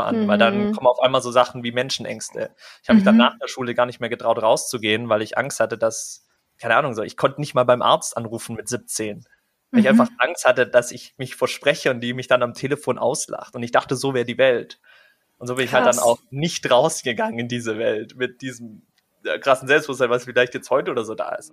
an, mhm. weil dann mhm. kommen auf einmal so Sachen wie Menschenängste. Ich habe mich dann mhm. nach der Schule gar nicht mehr getraut rauszugehen, weil ich Angst hatte, dass, keine Ahnung, so, ich konnte nicht mal beim Arzt anrufen mit 17. Weil ich einfach Angst hatte, dass ich mich verspreche und die mich dann am Telefon auslacht. Und ich dachte, so wäre die Welt. Und so bin Krass. ich halt dann auch nicht rausgegangen in diese Welt mit diesem krassen Selbstbewusstsein, was vielleicht jetzt heute oder so da ist.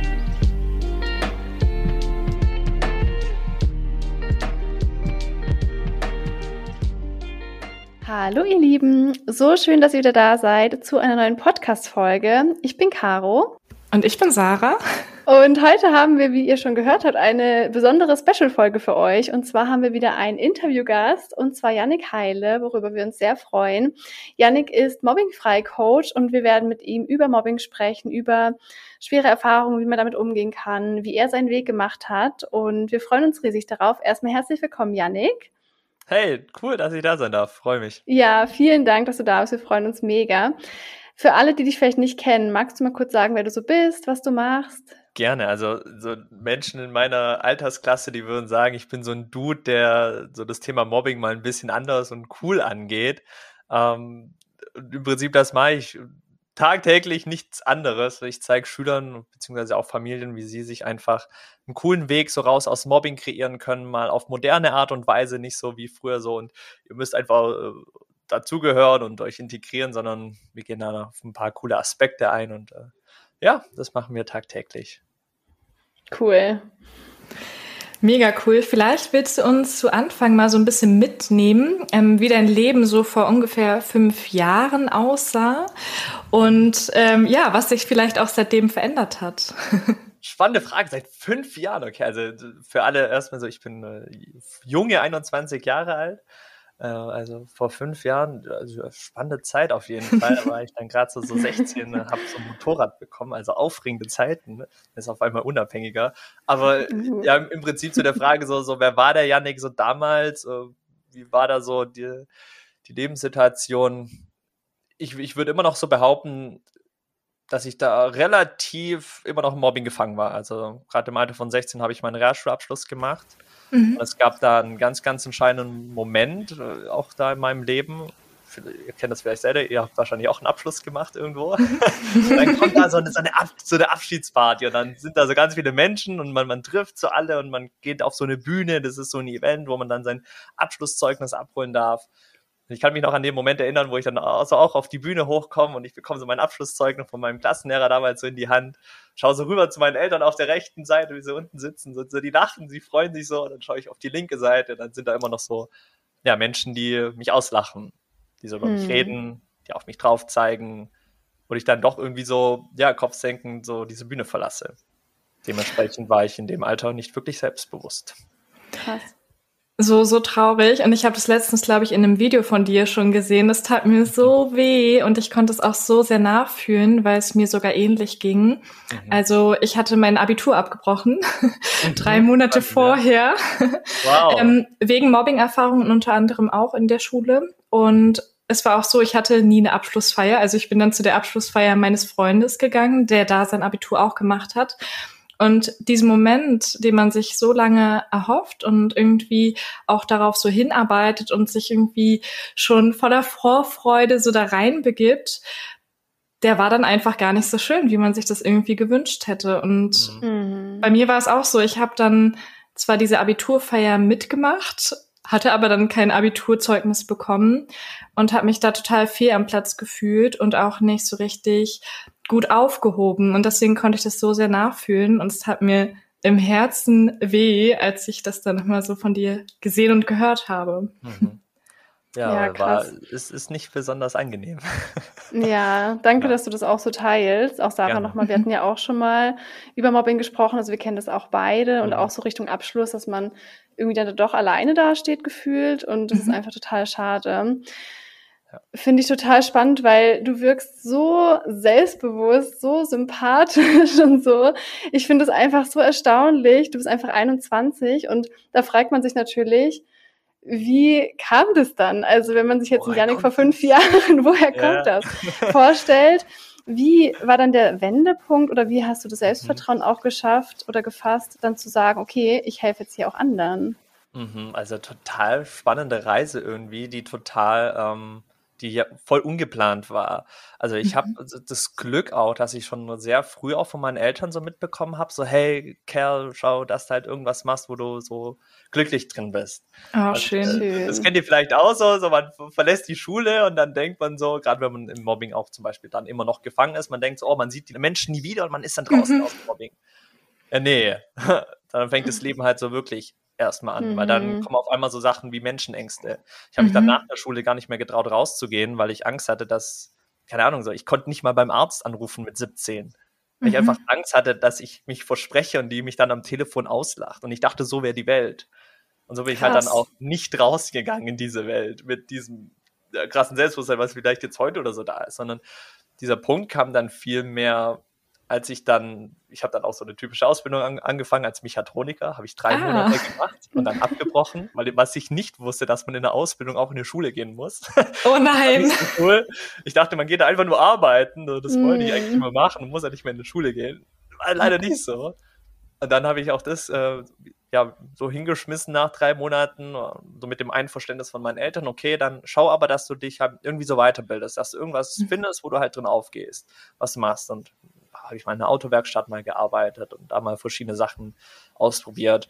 Hallo ihr Lieben, so schön, dass ihr wieder da seid zu einer neuen Podcast-Folge. Ich bin Caro. Und ich bin Sarah. Und heute haben wir, wie ihr schon gehört habt, eine besondere Special-Folge für euch. Und zwar haben wir wieder einen Interviewgast, und zwar Yannick Heile, worüber wir uns sehr freuen. Yannick ist Mobbingfrei-Coach und wir werden mit ihm über Mobbing sprechen, über schwere Erfahrungen, wie man damit umgehen kann, wie er seinen Weg gemacht hat. Und wir freuen uns riesig darauf. Erstmal herzlich willkommen, Yannick. Hey, cool, dass ich da sein darf. Freue mich. Ja, vielen Dank, dass du da bist. Wir freuen uns mega. Für alle, die dich vielleicht nicht kennen, magst du mal kurz sagen, wer du so bist, was du machst? Gerne. Also so Menschen in meiner Altersklasse, die würden sagen, ich bin so ein Dude, der so das Thema Mobbing mal ein bisschen anders und cool angeht. Ähm, Im Prinzip das mache ich tagtäglich nichts anderes. Ich zeige Schülern beziehungsweise auch Familien, wie sie sich einfach einen coolen Weg so raus aus Mobbing kreieren können, mal auf moderne Art und Weise, nicht so wie früher so. Und ihr müsst einfach äh, dazugehören und euch integrieren, sondern wir gehen da auf ein paar coole Aspekte ein und äh, ja, das machen wir tagtäglich. Cool. Mega cool. Vielleicht willst du uns zu Anfang mal so ein bisschen mitnehmen, ähm, wie dein Leben so vor ungefähr fünf Jahren aussah und ähm, ja, was sich vielleicht auch seitdem verändert hat. Spannende Frage, seit fünf Jahren, okay. Also für alle erstmal so, ich bin äh, junge 21 Jahre alt. Äh, also vor fünf Jahren, also spannende Zeit auf jeden Fall. Da war ich dann gerade so, so 16, habe so ein Motorrad bekommen, also aufregende Zeiten. Ne? Ist auf einmal unabhängiger. Aber mhm. ja, im Prinzip zu der Frage so, so wer war der Yannick so damals? Wie war da so die, die Lebenssituation? Ich, ich würde immer noch so behaupten, dass ich da relativ immer noch im Mobbing gefangen war. Also gerade im Alter von 16 habe ich meinen Realschulabschluss gemacht. Mhm. Es gab da einen ganz, ganz entscheidenden Moment, äh, auch da in meinem Leben. Ihr kennt das vielleicht selber, ihr habt wahrscheinlich auch einen Abschluss gemacht irgendwo. dann kommt da so eine, so, eine Ab, so eine Abschiedsparty und dann sind da so ganz viele Menschen und man, man trifft so alle und man geht auf so eine Bühne. Das ist so ein Event, wo man dann sein Abschlusszeugnis abholen darf ich kann mich noch an den Moment erinnern, wo ich dann also auch auf die Bühne hochkomme und ich bekomme so mein Abschlusszeugnis von meinem Klassenlehrer damals so in die Hand, schaue so rüber zu meinen Eltern auf der rechten Seite, wie sie unten sitzen, so, so die lachen, sie freuen sich so, und dann schaue ich auf die linke Seite, dann sind da immer noch so, ja, Menschen, die mich auslachen, die so über hm. mich reden, die auf mich drauf zeigen, wo ich dann doch irgendwie so, ja, kopfsenkend so diese Bühne verlasse. Dementsprechend war ich in dem Alter nicht wirklich selbstbewusst. Krass so, so traurig. Und ich habe das letztens, glaube ich, in einem Video von dir schon gesehen. Das tat mir so weh und ich konnte es auch so sehr nachfühlen, weil es mir sogar ähnlich ging. Mhm. Also ich hatte mein Abitur abgebrochen, mhm. drei Monate ja. vorher, wow. ähm, wegen Mobbing-Erfahrungen unter anderem auch in der Schule. Und es war auch so, ich hatte nie eine Abschlussfeier. Also ich bin dann zu der Abschlussfeier meines Freundes gegangen, der da sein Abitur auch gemacht hat. Und diesen Moment, den man sich so lange erhofft und irgendwie auch darauf so hinarbeitet und sich irgendwie schon voller Vorfreude so da reinbegibt, der war dann einfach gar nicht so schön, wie man sich das irgendwie gewünscht hätte. Und mhm. bei mir war es auch so, ich habe dann zwar diese Abiturfeier mitgemacht, hatte aber dann kein Abiturzeugnis bekommen und habe mich da total fehl am Platz gefühlt und auch nicht so richtig gut aufgehoben. Und deswegen konnte ich das so sehr nachfühlen. Und es hat mir im Herzen weh, als ich das dann nochmal so von dir gesehen und gehört habe. Mhm. Ja, ja war, es ist nicht besonders angenehm. Ja, danke, ja. dass du das auch so teilst. Auch Sarah nochmal, wir hatten ja auch schon mal über Mobbing gesprochen, also wir kennen das auch beide mhm. und auch so Richtung Abschluss, dass man irgendwie dann doch alleine dasteht gefühlt und das mhm. ist einfach total schade. Ja. Finde ich total spannend, weil du wirkst so selbstbewusst, so sympathisch und so. Ich finde es einfach so erstaunlich. Du bist einfach 21 und da fragt man sich natürlich, wie kam das dann? Also wenn man sich jetzt woher Janik vor fünf? Jahren, woher ja. kommt das, vorstellt, wie war dann der Wendepunkt oder wie hast du das mhm. Selbstvertrauen mhm. auch geschafft oder gefasst, dann zu sagen, okay, ich helfe jetzt hier auch anderen? Mhm, also total spannende Reise irgendwie, die total ähm, die ja voll ungeplant war. Also ich habe mhm. das Glück auch, dass ich schon sehr früh auch von meinen Eltern so mitbekommen habe, so hey Kerl, schau, dass du halt irgendwas machst, wo du so glücklich drin bist. Oh, schön. Äh, das kennt ihr vielleicht auch so, so man verlässt die Schule und dann denkt man so, gerade wenn man im Mobbing auch zum Beispiel dann immer noch gefangen ist, man denkt so, oh, man sieht die Menschen nie wieder und man ist dann draußen mhm. aus dem Mobbing. Ja, nee, dann fängt das Leben halt so wirklich erstmal an, mhm. weil dann mhm. kommen auf einmal so Sachen wie Menschenängste. Ich habe mich dann mhm. nach der Schule gar nicht mehr getraut, rauszugehen, weil ich Angst hatte, dass, keine Ahnung, so, ich konnte nicht mal beim Arzt anrufen mit 17. Weil ich einfach mhm. Angst hatte, dass ich mich verspreche und die mich dann am Telefon auslacht. Und ich dachte, so wäre die Welt. Und so bin Krass. ich halt dann auch nicht rausgegangen in diese Welt mit diesem äh, krassen Selbstbewusstsein, was vielleicht jetzt heute oder so da ist, sondern dieser Punkt kam dann viel mehr als ich dann, ich habe dann auch so eine typische Ausbildung an, angefangen als Mechatroniker, habe ich drei ah. Monate gemacht und dann abgebrochen, weil was ich nicht wusste, dass man in der Ausbildung auch in die Schule gehen muss. Oh nein. so cool. Ich dachte, man geht da einfach nur arbeiten, das mm. wollte ich eigentlich immer machen und muss ja nicht mehr in die Schule gehen. War leider nicht so. Und dann habe ich auch das äh, ja so hingeschmissen nach drei Monaten, so mit dem Einverständnis von meinen Eltern. Okay, dann schau aber, dass du dich halt irgendwie so weiterbildest, dass du irgendwas mhm. findest, wo du halt drin aufgehst, was du machst. Und habe ich mal in einer Autowerkstatt mal gearbeitet und da mal verschiedene Sachen ausprobiert.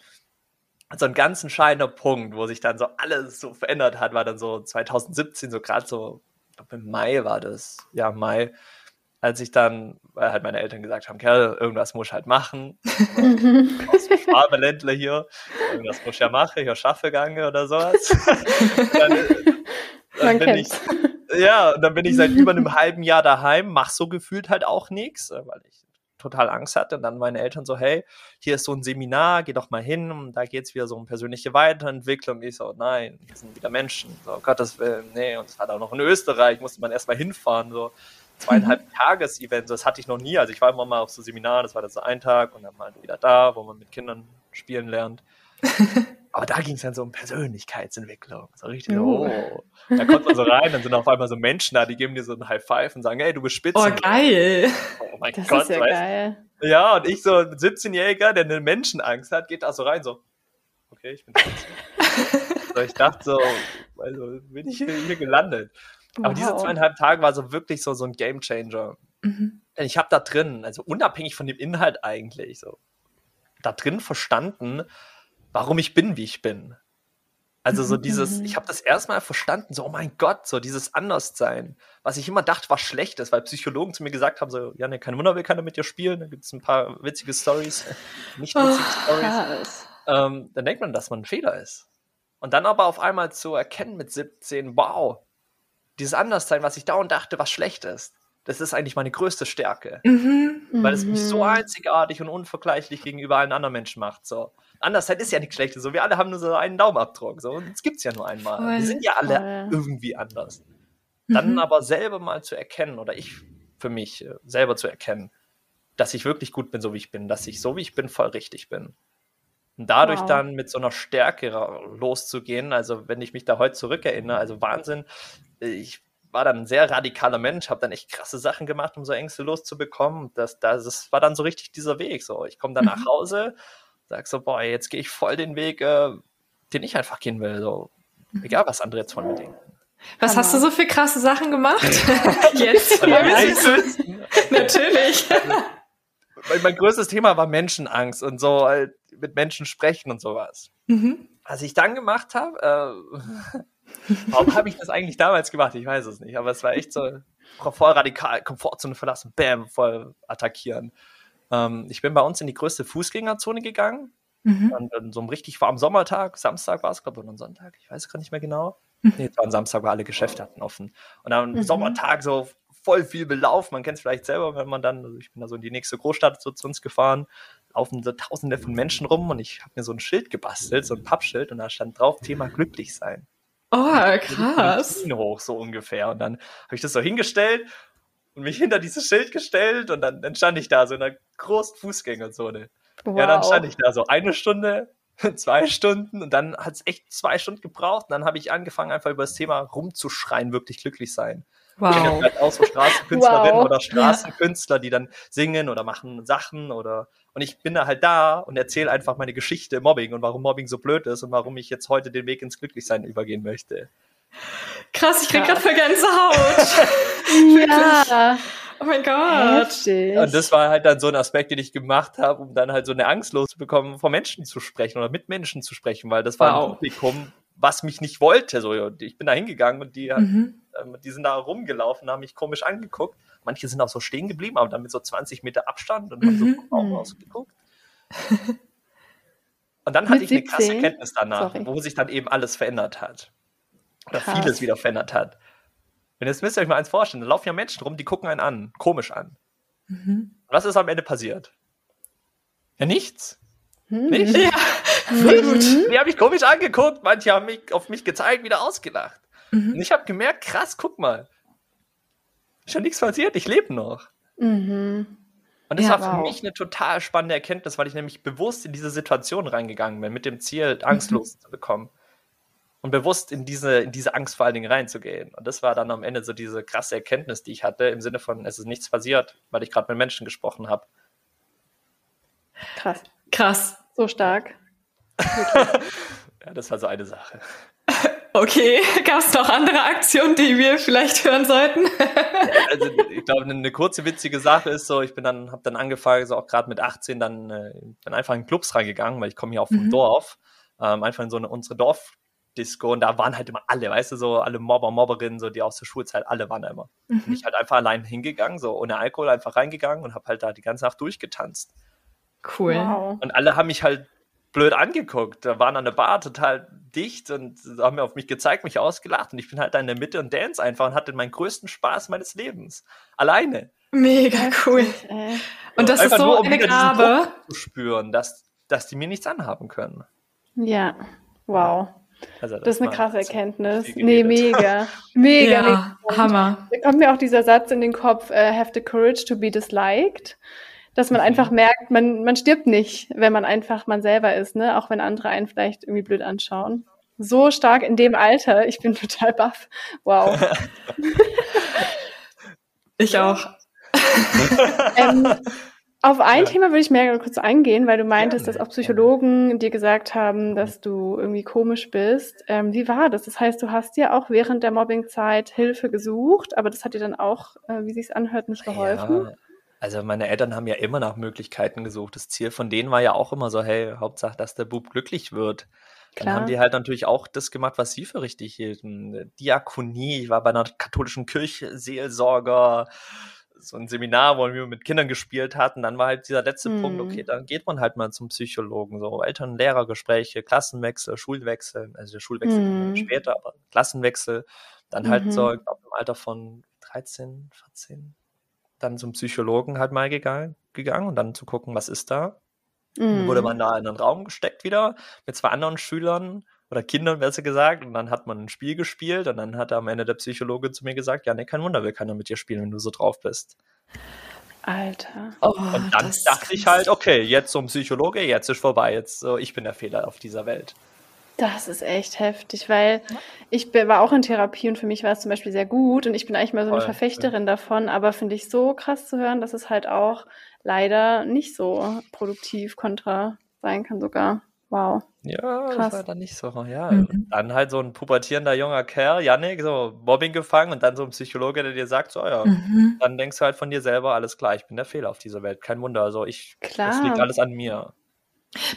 So ein ganz entscheidender Punkt, wo sich dann so alles so verändert hat, war dann so 2017, so gerade so, ich glaube im Mai war das, ja, Mai, als ich dann, weil halt meine Eltern gesagt haben, Kerl, irgendwas muss ich halt machen. Aus dem Schwabeländler hier, irgendwas muss ich ja machen, ich schaffe gange oder sowas. dann, dann bin ich, ja, und dann bin ich seit über einem halben Jahr daheim, mach so gefühlt halt auch nichts, äh, weil ich total Angst hatte. Und dann meine Eltern so, hey, hier ist so ein Seminar, geh doch mal hin, und da geht es wieder so um persönliche Weiterentwicklung. Ich so, nein, wir sind wieder Menschen. So, Gottes Willen, nee. Und es war auch noch in Österreich, musste man erstmal hinfahren, so zweieinhalb mhm. Tages-Event, das hatte ich noch nie. Also ich war immer mal auf so Seminar, das war dann so ein Tag und dann mal wieder da, wo man mit Kindern spielen lernt. Aber da ging es dann so um Persönlichkeitsentwicklung. So richtig, oh. oh. Da kommt man so rein, dann sind auf einmal so Menschen da, die geben dir so ein High Five und sagen, hey, du bist spitze. Oh, geil. Oh mein das Gott, ist ja weißt? geil. Ja, und ich so ein 17-Jähriger, der eine Menschenangst hat, geht da so rein, so, okay, ich bin 17. so, ich dachte so, also bin ich hier, hier gelandet. Wow. Aber diese zweieinhalb Tage war so wirklich so, so ein Game Changer. Mhm. Denn ich habe da drin, also unabhängig von dem Inhalt eigentlich, so, da drin verstanden, warum ich bin, wie ich bin. Also so dieses, mhm. ich habe das erstmal verstanden, so, oh mein Gott, so dieses Anderssein, was ich immer dachte, war schlecht ist, weil Psychologen zu mir gesagt haben, so, ja, ne, kein Wunder, will keiner mit dir spielen, da gibt es ein paar witzige Stories, nicht witzige oh, Stories. Ähm, dann denkt man, dass man ein Fehler ist. Und dann aber auf einmal zu erkennen mit 17, wow, dieses Anderssein, was ich dauernd dachte, was schlecht ist, das ist eigentlich meine größte Stärke. Mhm. Weil es mich so mhm. einzigartig und unvergleichlich gegenüber allen anderen Menschen macht. So. Andersheit ist ja nichts Schlechtes. So, wir alle haben nur so einen Daumenabdruck. So, und es gibt es ja nur einmal. Voll, wir sind ja alle voll. irgendwie anders. Dann mhm. aber selber mal zu erkennen, oder ich für mich äh, selber zu erkennen, dass ich wirklich gut bin, so wie ich bin, dass ich so wie ich bin voll richtig bin. Und dadurch wow. dann mit so einer Stärke loszugehen, also wenn ich mich da heute zurückerinnere, also Wahnsinn, ich war dann ein sehr radikaler Mensch, habe dann echt krasse Sachen gemacht, um so Ängste loszubekommen. Das, das, das war dann so richtig dieser Weg. So, ich komme dann mhm. nach Hause, sag so, boah, jetzt gehe ich voll den Weg, äh, den ich einfach gehen will. So, mhm. egal was andere jetzt von mir denken. Was hast du so für krasse Sachen gemacht? jetzt? Natürlich. Also, mein größtes Thema war Menschenangst und so halt mit Menschen sprechen und sowas. Mhm. Was ich dann gemacht habe, äh, Warum habe ich das eigentlich damals gemacht? Ich weiß es nicht. Aber es war echt so voll radikal, Komfortzone verlassen, bam, voll attackieren. Ähm, ich bin bei uns in die größte Fußgängerzone gegangen. Mhm. Und an so einem richtig warmen Sommertag, Samstag war es, glaube ich, oder ein Sonntag, ich weiß gar nicht mehr genau. Mhm. Nee, es war ein Samstag, wo alle Geschäfte hatten offen. Und am mhm. Sommertag so voll viel Belauf. Man kennt es vielleicht selber, wenn man dann, also ich bin da so in die nächste Großstadt so zu uns gefahren, laufen so tausende von Menschen rum und ich habe mir so ein Schild gebastelt, so ein Pappschild und da stand drauf Thema glücklich sein. Oh, krass. Hoch, so ungefähr. Und dann habe ich das so hingestellt und mich hinter dieses Schild gestellt und dann, dann stand ich da so in einer großen Fußgängerzone. Wow. Ja, dann stand ich da so eine Stunde, zwei Stunden und dann hat es echt zwei Stunden gebraucht. Und dann habe ich angefangen, einfach über das Thema rumzuschreien, wirklich glücklich sein. Wow. Ich halt auch so Straßenkünstlerinnen wow. oder Straßenkünstler, die dann singen oder machen Sachen oder und ich bin da halt da und erzähle einfach meine Geschichte Mobbing und warum Mobbing so blöd ist und warum ich jetzt heute den Weg ins Glücklichsein übergehen möchte. Krass, ich krieg gerade für Gänsehaut. ja. Oh mein Gott. Heftig. Und das war halt dann so ein Aspekt, den ich gemacht habe, um dann halt so eine Angst loszubekommen, vor Menschen zu sprechen oder mit Menschen zu sprechen, weil das war wow. ein Publikum, was mich nicht wollte. So, ich bin da hingegangen und die, mhm. ähm, die sind da rumgelaufen, haben mich komisch angeguckt. Manche sind auch so stehen geblieben, aber dann mit so 20 Meter Abstand und haben mhm. so Augen ausgeguckt. Und dann hatte ich eine krasse Kenntnis danach, Sorry. wo sich dann eben alles verändert hat. Oder Krass. vieles wieder verändert hat. Und jetzt müsst ihr euch mal eins vorstellen, da laufen ja Menschen rum, die gucken einen an, komisch an. Mhm. Was ist am Ende passiert? Ja, nichts. Mhm. Nicht? Ja. Nichts. Die haben mich komisch angeguckt, manche haben mich auf mich gezeigt, wieder ausgelacht. Mhm. Und ich habe gemerkt, krass, guck mal. Ist ja nichts passiert, ich lebe noch. Mhm. Und das ja, war für wow. mich eine total spannende Erkenntnis, weil ich nämlich bewusst in diese Situation reingegangen bin, mit dem Ziel, angstlos mhm. zu bekommen und bewusst in diese, in diese Angst vor allen Dingen reinzugehen. Und das war dann am Ende so diese krasse Erkenntnis, die ich hatte, im Sinne von, es ist nichts passiert, weil ich gerade mit Menschen gesprochen habe. Krass. Krass. So stark. ja, das war so eine Sache. Okay, gab es noch andere Aktionen, die wir vielleicht hören sollten? also ich glaube, eine kurze witzige Sache ist so, ich bin dann, habe dann angefangen, so auch gerade mit 18, dann äh, bin einfach in Clubs reingegangen, weil ich komme hier auch vom mhm. Dorf, ähm, einfach in so eine unsere Dorf Disco und da waren halt immer alle, weißt du, so alle Mobber, Mobberinnen, so die aus der Schulzeit, alle waren da immer. Mhm. Und ich halt einfach allein hingegangen, so ohne Alkohol einfach reingegangen und hab halt da die ganze Nacht durchgetanzt. Cool. Wow. Und alle haben mich halt blöd angeguckt. Da waren an der Bar total dicht und haben mir auf mich gezeigt, mich ausgelacht und ich bin halt da in der Mitte und dance einfach und hatte meinen größten Spaß meines Lebens. Alleine. Mega cool. Und das einfach ist so nur, um eine Gabe. zu spüren, dass, dass die mir nichts anhaben können. Ja, wow. Also das, das, ist eine krasse Erkenntnis. Nee, mega. Mega. ja, mega. Hammer. Da kommt mir auch dieser Satz in den Kopf, uh, have the courage to be disliked. Dass man mhm. einfach merkt, man, man stirbt nicht, wenn man einfach man selber ist, ne? Auch wenn andere einen vielleicht irgendwie blöd anschauen. So stark in dem Alter. Ich bin total baff. Wow. ich auch. ähm, auf ein ja. Thema würde ich mehr kurz eingehen, weil du meintest, ja, dass auch Psychologen dir gesagt haben, dass du irgendwie komisch bist. Ähm, wie war das? Das heißt, du hast dir auch während der Mobbingzeit Hilfe gesucht, aber das hat dir dann auch, äh, wie sich anhört, nicht geholfen? Ja, also meine Eltern haben ja immer nach Möglichkeiten gesucht. Das Ziel von denen war ja auch immer so, hey, Hauptsache, dass der Bub glücklich wird. Dann Klar. haben die halt natürlich auch das gemacht, was sie für richtig hielten. Diakonie, ich war bei einer katholischen Kirche Seelsorger, so ein Seminar, wo wir mit Kindern gespielt hatten, dann war halt dieser letzte mhm. Punkt, okay, dann geht man halt mal zum Psychologen, so Eltern-Lehrer-Gespräche, Klassenwechsel, Schulwechsel, also der Schulwechsel mhm. später, aber Klassenwechsel, dann halt mhm. so, ich glaube, im Alter von 13, 14, dann zum Psychologen halt mal gegangen, gegangen und dann zu gucken, was ist da. Dann wurde mhm. man da in einen Raum gesteckt wieder mit zwei anderen Schülern oder Kindern besser gesagt. Und dann hat man ein Spiel gespielt und dann hat am Ende der Psychologe zu mir gesagt, ja, ne, kein Wunder, will keiner mit dir spielen, wenn du so drauf bist. Alter. Oh, und dann dachte ich halt, okay, jetzt so ein Psychologe, jetzt ist vorbei, jetzt so, ich bin der Fehler auf dieser Welt. Das ist echt heftig, weil ich war auch in Therapie und für mich war es zum Beispiel sehr gut und ich bin eigentlich mal so eine Verfechterin davon, aber finde ich so krass zu hören, dass es halt auch leider nicht so produktiv kontra sein kann sogar. Wow. Ja, Krass. das war dann nicht so. Ja, mhm. dann halt so ein pubertierender junger Kerl, Yannick, so Mobbing gefangen und dann so ein Psychologe, der dir sagt, so ja, mhm. dann denkst du halt von dir selber, alles klar, ich bin der Fehler auf dieser Welt, kein Wunder. Also ich, es liegt alles an mir.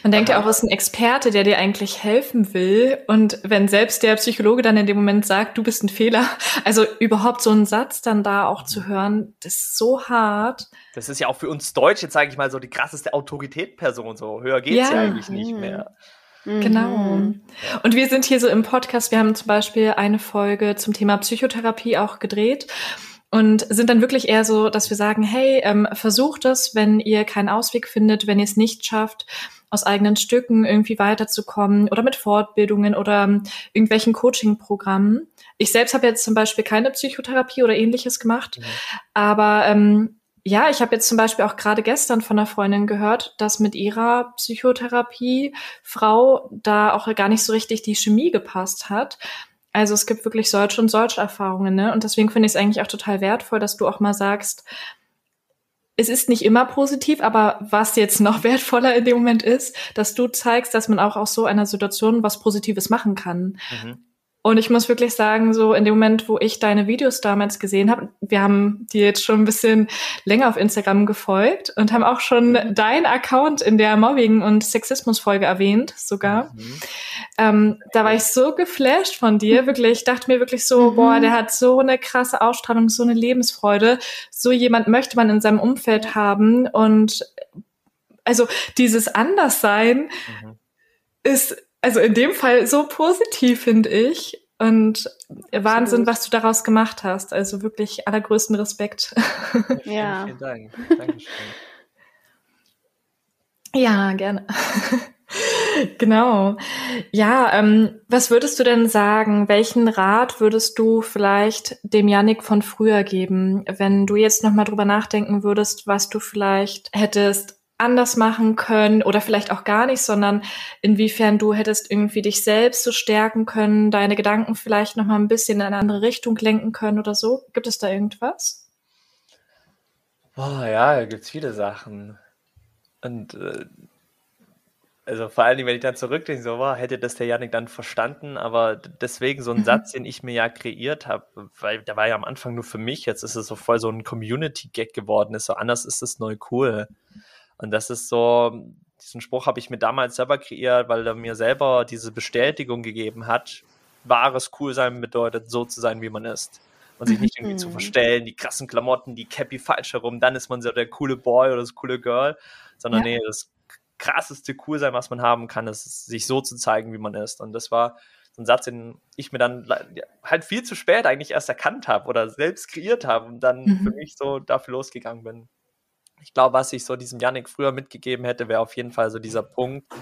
Man denkt ja auch, es ist ein Experte, der dir eigentlich helfen will. Und wenn selbst der Psychologe dann in dem Moment sagt, du bist ein Fehler, also überhaupt so einen Satz dann da auch zu hören, das ist so hart. Das ist ja auch für uns Deutsche, sage ich mal, so die krasseste Autoritätperson. So höher geht's ja, ja eigentlich nicht mhm. mehr. Genau. Mhm. Und wir sind hier so im Podcast, wir haben zum Beispiel eine Folge zum Thema Psychotherapie auch gedreht und sind dann wirklich eher so, dass wir sagen, hey, ähm, versucht es, wenn ihr keinen Ausweg findet, wenn ihr es nicht schafft, aus eigenen Stücken irgendwie weiterzukommen oder mit Fortbildungen oder ähm, irgendwelchen Coaching-Programmen. Ich selbst habe jetzt zum Beispiel keine Psychotherapie oder ähnliches gemacht, mhm. aber ähm, ja, ich habe jetzt zum Beispiel auch gerade gestern von einer Freundin gehört, dass mit ihrer Psychotherapie Frau da auch gar nicht so richtig die Chemie gepasst hat. Also es gibt wirklich solche und solche Erfahrungen, ne? Und deswegen finde ich es eigentlich auch total wertvoll, dass du auch mal sagst, es ist nicht immer positiv, aber was jetzt noch wertvoller in dem Moment ist, dass du zeigst, dass man auch aus so einer Situation was Positives machen kann. Mhm. Und ich muss wirklich sagen, so in dem Moment, wo ich deine Videos damals gesehen habe, wir haben die jetzt schon ein bisschen länger auf Instagram gefolgt und haben auch schon mhm. dein Account in der Mobbing- und Sexismus-Folge erwähnt, sogar. Mhm. Ähm, da war ich so geflasht von dir, wirklich, ich dachte mir wirklich so, mhm. boah, der hat so eine krasse Ausstrahlung, so eine Lebensfreude. So jemand möchte man in seinem Umfeld haben und also dieses Anderssein mhm. ist also in dem Fall so positiv, finde ich. Und Absolut. Wahnsinn, was du daraus gemacht hast. Also wirklich allergrößten Respekt. Ja. Vielen, vielen Dank. Dankeschön. Ja, gerne. genau. Ja, ähm, was würdest du denn sagen? Welchen Rat würdest du vielleicht dem Yannick von früher geben, wenn du jetzt nochmal drüber nachdenken würdest, was du vielleicht hättest anders machen können oder vielleicht auch gar nicht, sondern inwiefern du hättest irgendwie dich selbst so stärken können, deine Gedanken vielleicht noch mal ein bisschen in eine andere Richtung lenken können oder so. Gibt es da irgendwas? Boah, ja, da gibt es viele Sachen. Und äh, also vor allen Dingen, wenn ich dann zurückdenke, so war, hätte das der Janik dann verstanden, aber deswegen so ein mhm. Satz, den ich mir ja kreiert habe, weil der war ja am Anfang nur für mich, jetzt ist es so voll so ein Community-Gag geworden, ist so anders ist es neu cool. Und das ist so, diesen Spruch habe ich mir damals selber kreiert, weil er mir selber diese Bestätigung gegeben hat, wahres Coolsein bedeutet, so zu sein, wie man ist. Und sich nicht irgendwie zu mhm. verstellen, die krassen Klamotten, die Cappy falsch herum, dann ist man so der coole Boy oder das coole Girl, sondern ja. nee, das krasseste Coolsein, was man haben kann, ist, sich so zu zeigen, wie man ist. Und das war so ein Satz, den ich mir dann halt viel zu spät eigentlich erst erkannt habe oder selbst kreiert habe und dann mhm. für mich so dafür losgegangen bin ich glaube, was ich so diesem Yannick früher mitgegeben hätte, wäre auf jeden Fall so dieser Punkt,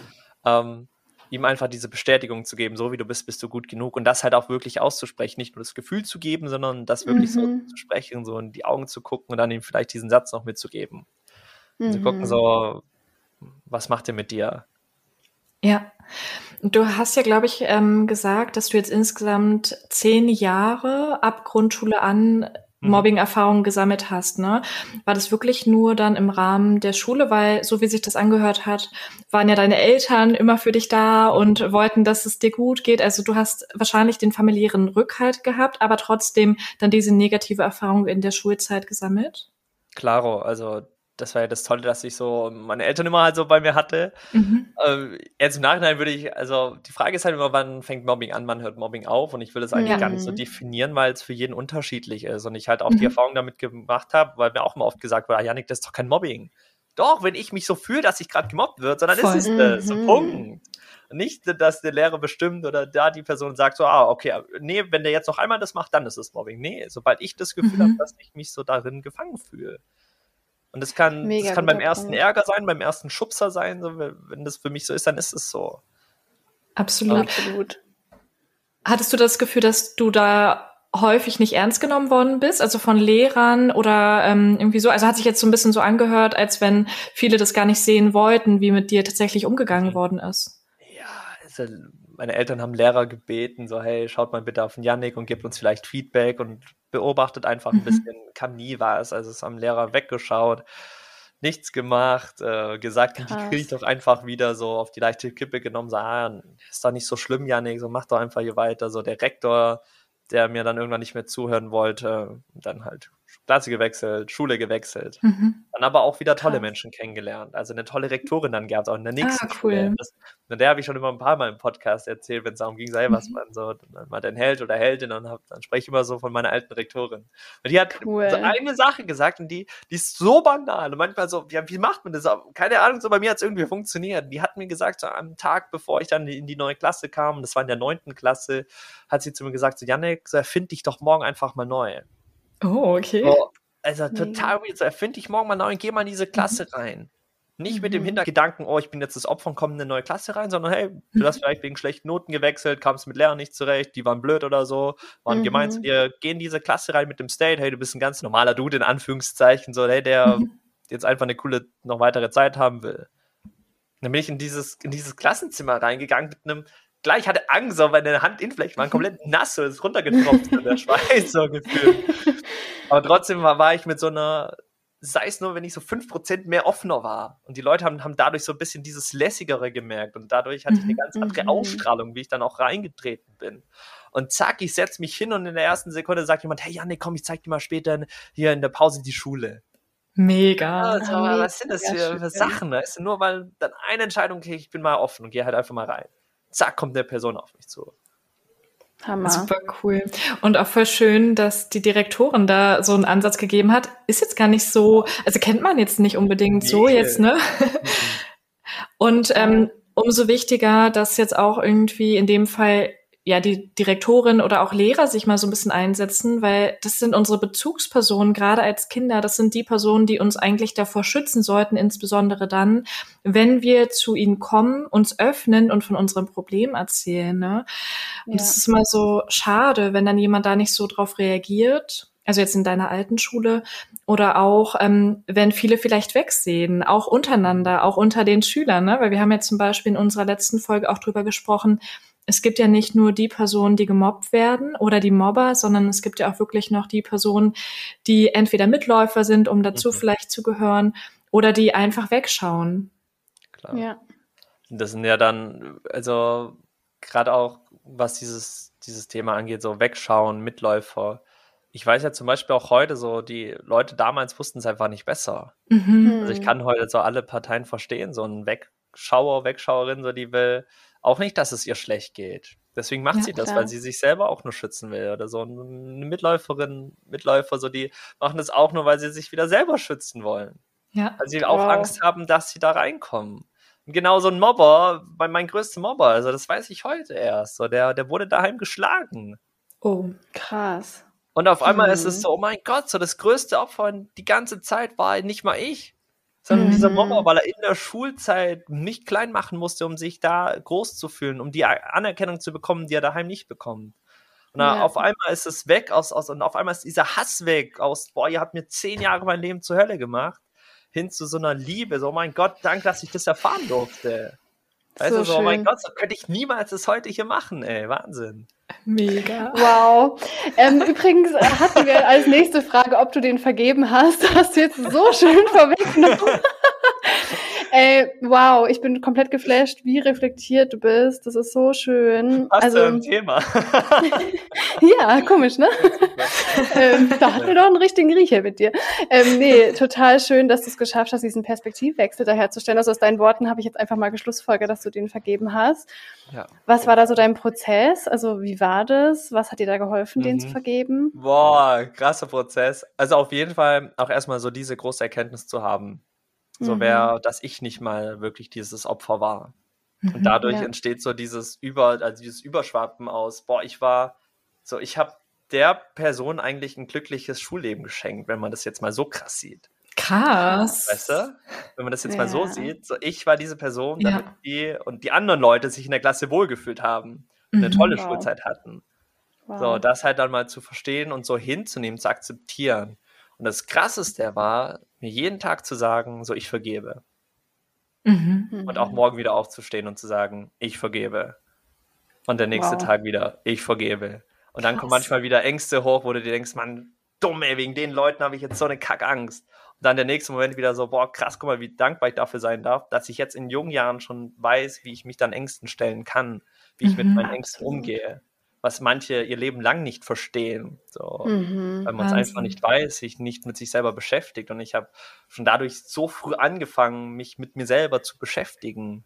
ähm, ihm einfach diese Bestätigung zu geben, so wie du bist, bist du gut genug und das halt auch wirklich auszusprechen, nicht nur das Gefühl zu geben, sondern das wirklich mhm. so zu sprechen, so in die Augen zu gucken und dann ihm vielleicht diesen Satz noch mitzugeben. Mhm. Zu gucken, so, was macht er mit dir? Ja, du hast ja, glaube ich, ähm, gesagt, dass du jetzt insgesamt zehn Jahre ab Grundschule an Mhm. Mobbing-Erfahrungen gesammelt hast, ne? War das wirklich nur dann im Rahmen der Schule? Weil, so wie sich das angehört hat, waren ja deine Eltern immer für dich da und wollten, dass es dir gut geht. Also du hast wahrscheinlich den familiären Rückhalt gehabt, aber trotzdem dann diese negative Erfahrung in der Schulzeit gesammelt? Klaro, also das war ja das Tolle, dass ich so meine Eltern immer halt so bei mir hatte. Mhm. Ähm, jetzt im Nachhinein würde ich, also die Frage ist halt immer, wann fängt Mobbing an, wann hört Mobbing auf? Und ich will das eigentlich ja. gar nicht so definieren, weil es für jeden unterschiedlich ist. Und ich halt auch mhm. die Erfahrung damit gemacht habe, weil mir auch immer oft gesagt wurde, ah, Janik, das ist doch kein Mobbing. Doch, wenn ich mich so fühle, dass ich gerade gemobbt wird, sondern Voll. ist es das. So, mhm. Punkt. Nicht, dass der Lehrer bestimmt oder da die Person sagt so, ah, okay, nee, wenn der jetzt noch einmal das macht, dann ist es Mobbing. Nee, sobald ich das Gefühl mhm. habe, dass ich mich so darin gefangen fühle. Und das kann, das kann beim ersten Punkt. Ärger sein, beim ersten Schubser sein. So, wenn das für mich so ist, dann ist es so. Absolut. Absolut. Hattest du das Gefühl, dass du da häufig nicht ernst genommen worden bist, also von Lehrern oder ähm, irgendwie so? Also hat sich jetzt so ein bisschen so angehört, als wenn viele das gar nicht sehen wollten, wie mit dir tatsächlich umgegangen mhm. worden ist. Ja, also meine Eltern haben Lehrer gebeten, so hey, schaut mal bitte auf den Yannick und gebt uns vielleicht Feedback und beobachtet einfach ein mhm. bisschen, kam nie was, also es haben Lehrer weggeschaut, nichts gemacht, äh, gesagt, Krass. die kriege ich doch einfach wieder so auf die leichte Kippe genommen, so, ah, ist doch nicht so schlimm, Janik, so mach doch einfach hier weiter, so der Rektor, der mir dann irgendwann nicht mehr zuhören wollte, dann halt Klasse gewechselt, Schule gewechselt. Mhm. Dann aber auch wieder tolle Krass. Menschen kennengelernt. Also eine tolle Rektorin dann gehabt, auch in der nächsten ah, cool. Schule. Das, der habe ich schon immer ein paar Mal im Podcast erzählt, wenn es darum ging, sei mhm. was man so, dann mal den Held oder Heldin und hab, dann spreche ich immer so von meiner alten Rektorin. Und die hat cool. so eine Sache gesagt und die, die ist so banal und manchmal so, ja, wie macht man das? Keine Ahnung, so bei mir hat es irgendwie funktioniert. Die hat mir gesagt, so am Tag, bevor ich dann in die neue Klasse kam, das war in der neunten Klasse, hat sie zu mir gesagt, so, Janik, so erfind dich doch morgen einfach mal neu. Oh, okay. So, also total weird. So, erfinde ich morgen mal neu und geh mal in diese Klasse mhm. rein. Nicht mhm. mit dem mhm. Hintergedanken, oh, ich bin jetzt das Opfer und komme in eine neue Klasse rein, sondern hey, du hast vielleicht wegen schlechten Noten gewechselt, kamst mit Lehrern nicht zurecht, die waren blöd oder so, waren mhm. gemeint zu dir, geh in diese Klasse rein mit dem State, hey, du bist ein ganz normaler Dude, in Anführungszeichen, so, hey, der jetzt einfach eine coole, noch weitere Zeit haben will. dann bin ich in dieses, in dieses Klassenzimmer reingegangen mit einem gleich hatte Angst, weil meine Handinnenflächen waren komplett nass und ist runtergetropft und der Schweiß so gefühlt. Aber trotzdem war, war ich mit so einer sei es nur, wenn ich so 5% mehr offener war. Und die Leute haben, haben dadurch so ein bisschen dieses Lässigere gemerkt. Und dadurch hatte ich eine ganz andere mhm. Ausstrahlung, wie ich dann auch reingetreten bin. Und zack, ich setze mich hin und in der ersten Sekunde sagt jemand, hey Janik, komm, ich zeig dir mal später hier in der Pause die Schule. Mega. Also, ja, was sind das für, für Sachen? Weißt du? Nur weil dann eine Entscheidung ich bin mal offen und gehe halt einfach mal rein. Zack, kommt eine Person auf mich zu. Hammer. Super cool. Und auch voll schön, dass die Direktorin da so einen Ansatz gegeben hat. Ist jetzt gar nicht so, also kennt man jetzt nicht unbedingt nee. so jetzt, ne? Und ähm, umso wichtiger, dass jetzt auch irgendwie in dem Fall ja die Direktorin oder auch Lehrer sich mal so ein bisschen einsetzen, weil das sind unsere Bezugspersonen, gerade als Kinder. Das sind die Personen, die uns eigentlich davor schützen sollten, insbesondere dann, wenn wir zu ihnen kommen, uns öffnen und von unserem Problem erzählen. Ne? Und es ja. ist immer so schade, wenn dann jemand da nicht so drauf reagiert. Also jetzt in deiner alten Schule oder auch, ähm, wenn viele vielleicht wegsehen, auch untereinander, auch unter den Schülern, ne? weil wir haben ja zum Beispiel in unserer letzten Folge auch drüber gesprochen, es gibt ja nicht nur die Personen, die gemobbt werden oder die Mobber, sondern es gibt ja auch wirklich noch die Personen, die entweder Mitläufer sind, um dazu mhm. vielleicht zu gehören, oder die einfach wegschauen. Klar. Ja. Das sind ja dann, also gerade auch, was dieses, dieses Thema angeht, so wegschauen, Mitläufer. Ich weiß ja zum Beispiel auch heute so, die Leute damals wussten es einfach nicht besser. Mhm. Also ich kann heute so alle Parteien verstehen, so ein Wegschauer, Wegschauerin, so die will auch nicht, dass es ihr schlecht geht. Deswegen macht ja, sie das, klar. weil sie sich selber auch nur schützen will. Oder so eine Mitläuferin, Mitläufer, so die machen das auch nur, weil sie sich wieder selber schützen wollen. Ja. Weil sie auch wow. Angst haben, dass sie da reinkommen. Und genau so ein Mobber, bei mein größter Mobber, also das weiß ich heute erst. So, der, der wurde daheim geschlagen. Oh, krass. Und auf einmal mhm. ist es mhm. so, oh mein Gott, so das größte Opfer die ganze Zeit war nicht mal ich sondern mhm. dieser Mobber, weil er in der Schulzeit nicht klein machen musste, um sich da groß zu fühlen, um die Anerkennung zu bekommen, die er daheim nicht bekommt. Und ja. auf einmal ist es weg aus, aus, und auf einmal ist dieser Hass weg aus, boah, ihr habt mir zehn Jahre mein Leben zur Hölle gemacht, hin zu so einer Liebe, so, oh mein Gott, danke, dass ich das erfahren durfte. Weißt so du, so, oh mein Gott, so könnte ich niemals das heute hier machen, ey, Wahnsinn. Mega. Wow. Ähm, übrigens hatten wir als nächste Frage, ob du den vergeben hast. Hast du jetzt so schön vorweggenommen. Ey, wow, ich bin komplett geflasht, wie reflektiert du bist. Das ist so schön. Was also ein Thema. ja, komisch, ne? ähm, da hatten wir doch einen richtigen Riecher mit dir. Ähm, nee, total schön, dass du es geschafft hast, diesen Perspektivwechsel da herzustellen. Also aus deinen Worten habe ich jetzt einfach mal geschlussfolgert, dass du den vergeben hast. Ja. Was war da so dein Prozess? Also wie war das? Was hat dir da geholfen, mhm. den zu mhm. vergeben? Boah, krasser Prozess. Also auf jeden Fall auch erstmal so diese große Erkenntnis zu haben so mhm. wäre, dass ich nicht mal wirklich dieses Opfer war. Und mhm, dadurch ja. entsteht so dieses Über, also dieses Überschwappen aus, boah, ich war, so, ich habe der Person eigentlich ein glückliches Schulleben geschenkt, wenn man das jetzt mal so krass sieht. Krass. Weißt du? Wenn man das jetzt ja. mal so sieht, so ich war diese Person, damit ja. die und die anderen Leute sich in der Klasse wohlgefühlt haben, eine mhm, tolle wow. Schulzeit hatten. Wow. So, das halt dann mal zu verstehen und so hinzunehmen, zu akzeptieren. Und das Krasseste war, mir jeden Tag zu sagen, so ich vergebe. Mhm. Und auch morgen wieder aufzustehen und zu sagen, ich vergebe. Und der nächste wow. Tag wieder, ich vergebe. Und dann Krass. kommen manchmal wieder Ängste hoch, wo du dir denkst, man, dumm, ey, wegen den Leuten habe ich jetzt so eine Kackangst. Und dann der nächste Moment wieder so, boah, krass, guck mal, wie dankbar ich dafür sein darf, dass ich jetzt in jungen Jahren schon weiß, wie ich mich dann Ängsten stellen kann, wie ich mhm. mit meinen Ängsten umgehe was manche ihr Leben lang nicht verstehen. So, mhm, weil man es einfach nicht weiß, sich nicht mit sich selber beschäftigt. Und ich habe schon dadurch so früh angefangen, mich mit mir selber zu beschäftigen.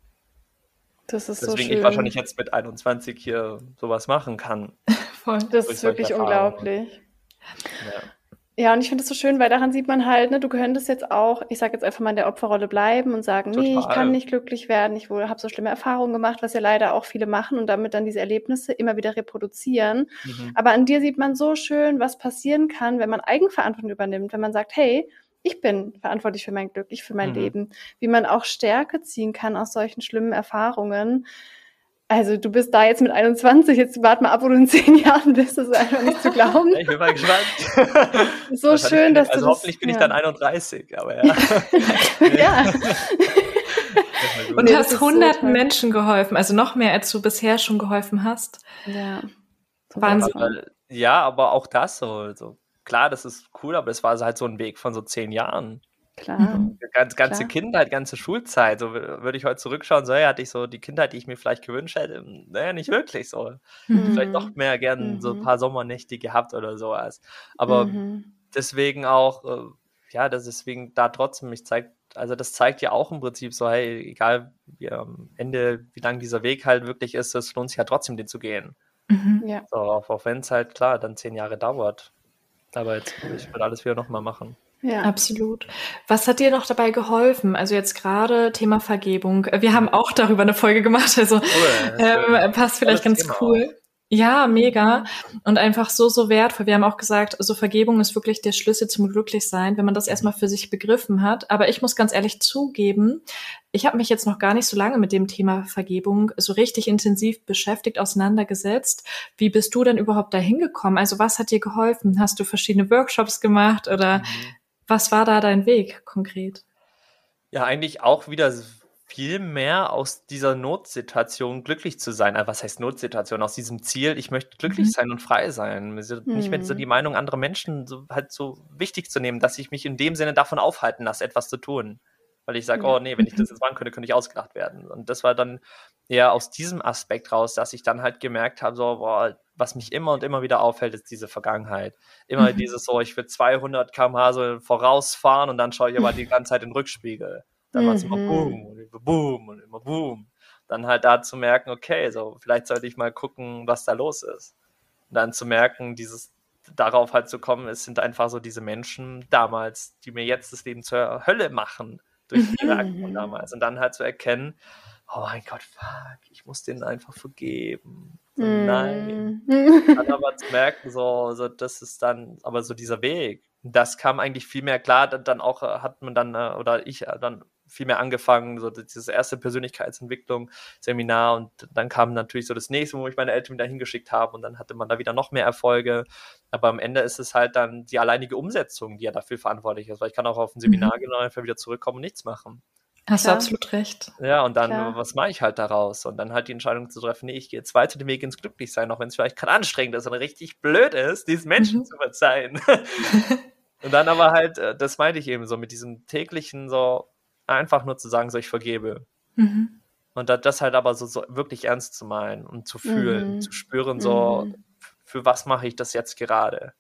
Das ist Deswegen so schön. ich wahrscheinlich jetzt mit 21 hier sowas machen kann. Voll. Das ist wirklich unglaublich. Ja. Ja, und ich finde es so schön, weil daran sieht man halt, ne, du könntest jetzt auch, ich sage jetzt einfach mal in der Opferrolle bleiben und sagen, Total. nee, ich kann nicht glücklich werden, ich habe so schlimme Erfahrungen gemacht, was ja leider auch viele machen und damit dann diese Erlebnisse immer wieder reproduzieren. Mhm. Aber an dir sieht man so schön, was passieren kann, wenn man Eigenverantwortung übernimmt, wenn man sagt, hey, ich bin verantwortlich für mein Glück, ich für mein Mhm. Leben, wie man auch Stärke ziehen kann aus solchen schlimmen Erfahrungen. Also du bist da jetzt mit 21, jetzt wart mal ab, wo du in zehn Jahren bist, das ist einfach nicht zu glauben. Ich bin mal gespannt. So Wahrscheinlich schön, dass ich, du Also das- hoffentlich bin ich ja. dann 31, aber ja. ja. Und du das hast so hunderten toll. Menschen geholfen, also noch mehr, als du bisher schon geholfen hast. ja. Wahnsinn. Aber, ja, aber auch das so, so. Klar, das ist cool, aber es war halt so ein Weg von so zehn Jahren. Klar. Mhm. Ganz, ganze Klar. Kindheit, ganze Schulzeit. So wür- würde ich heute zurückschauen, so hey, hatte ich so die Kindheit, die ich mir vielleicht gewünscht hätte. Naja, nicht wirklich so. Mhm. Vielleicht doch mehr gern so ein Mhm. paar Sommernächte gehabt oder sowas. Aber Mhm. deswegen auch, äh, ja, das deswegen da trotzdem, ich zeigt, also das zeigt ja auch im Prinzip so, hey, egal wie am Ende, wie lang dieser Weg halt wirklich ist, es lohnt sich ja trotzdem, den zu gehen. Mhm. Ja. So, auch, auch wenn es halt klar dann zehn Jahre dauert. Aber jetzt, ich würde alles wieder nochmal machen. Ja. Absolut. Was hat dir noch dabei geholfen? Also jetzt gerade Thema Vergebung. Wir haben auch darüber eine Folge gemacht, also Cool, ähm, passt vielleicht ganz Thema cool. Ja, mega. Und einfach so, so wertvoll. Wir haben auch gesagt, so Vergebung ist wirklich der Schlüssel zum Glücklichsein, wenn man das erstmal für sich begriffen hat. Aber ich muss ganz ehrlich zugeben, ich habe mich jetzt noch gar nicht so lange mit dem Thema Vergebung so richtig intensiv beschäftigt, auseinandergesetzt. Wie bist du denn überhaupt dahin gekommen? Also was hat dir geholfen? Hast du verschiedene Workshops gemacht oder Mhm. Was war da dein Weg konkret? Ja, eigentlich auch wieder viel mehr aus dieser Notsituation glücklich zu sein. Also was heißt Notsituation? Aus diesem Ziel, ich möchte glücklich Mhm. sein und frei sein. Nicht mehr so Mhm. die Meinung anderer Menschen so, halt so wichtig zu nehmen, dass ich mich in dem Sinne davon aufhalten lasse, etwas zu tun. Weil ich sage, Ja. oh nee, wenn ich das jetzt machen könnte, könnte ich ausgelacht werden. Und das war dann eher aus diesem Aspekt raus, dass ich dann halt gemerkt habe, so, boah, was mich immer und immer wieder auffällt, ist diese Vergangenheit. Immer Mhm. dieses so, ich will 200 km/h so vorausfahren und dann schaue ich aber die ganze Zeit in den Rückspiegel. Dann war es immer Mhm. Boom und immer Boom und immer Boom. Dann halt da zu merken, okay, so vielleicht sollte ich mal gucken, was da los ist. Und dann zu merken, dieses darauf halt zu kommen, es sind einfach so diese Menschen damals, die mir jetzt das Leben zur Hölle machen durch ihre Mhm. Aktion damals. Und dann halt zu erkennen, oh mein Gott, fuck, ich muss denen einfach vergeben. So, Nein. Mhm. Dann aber zu merken, so, so, das ist dann, aber so dieser Weg. Das kam eigentlich viel mehr klar, dann, dann auch äh, hat man dann, äh, oder ich äh, dann viel mehr angefangen, so dieses erste Persönlichkeitsentwicklung, Seminar und dann kam natürlich so das nächste, wo ich meine Eltern wieder hingeschickt habe und dann hatte man da wieder noch mehr Erfolge. Aber am Ende ist es halt dann die alleinige Umsetzung, die ja dafür verantwortlich ist, weil ich kann auch auf ein Seminar gehen und einfach wieder zurückkommen und nichts machen. Hast Klar. du absolut recht. Ja, und dann, Klar. was mache ich halt daraus? Und dann halt die Entscheidung zu treffen, nee, ich gehe jetzt weiter den Weg ins Glücklichsein, auch wenn es vielleicht gerade anstrengend ist und richtig blöd ist, diesen Menschen Mhm. zu verzeihen. und dann aber halt, äh, das meinte ich eben so, mit diesem täglichen so, einfach nur zu sagen, so, ich vergebe. Mhm. Und da- das halt aber so, so wirklich ernst zu meinen und zu fühlen, Mhm. zu spüren, so, Mhm. für was mache ich das jetzt gerade?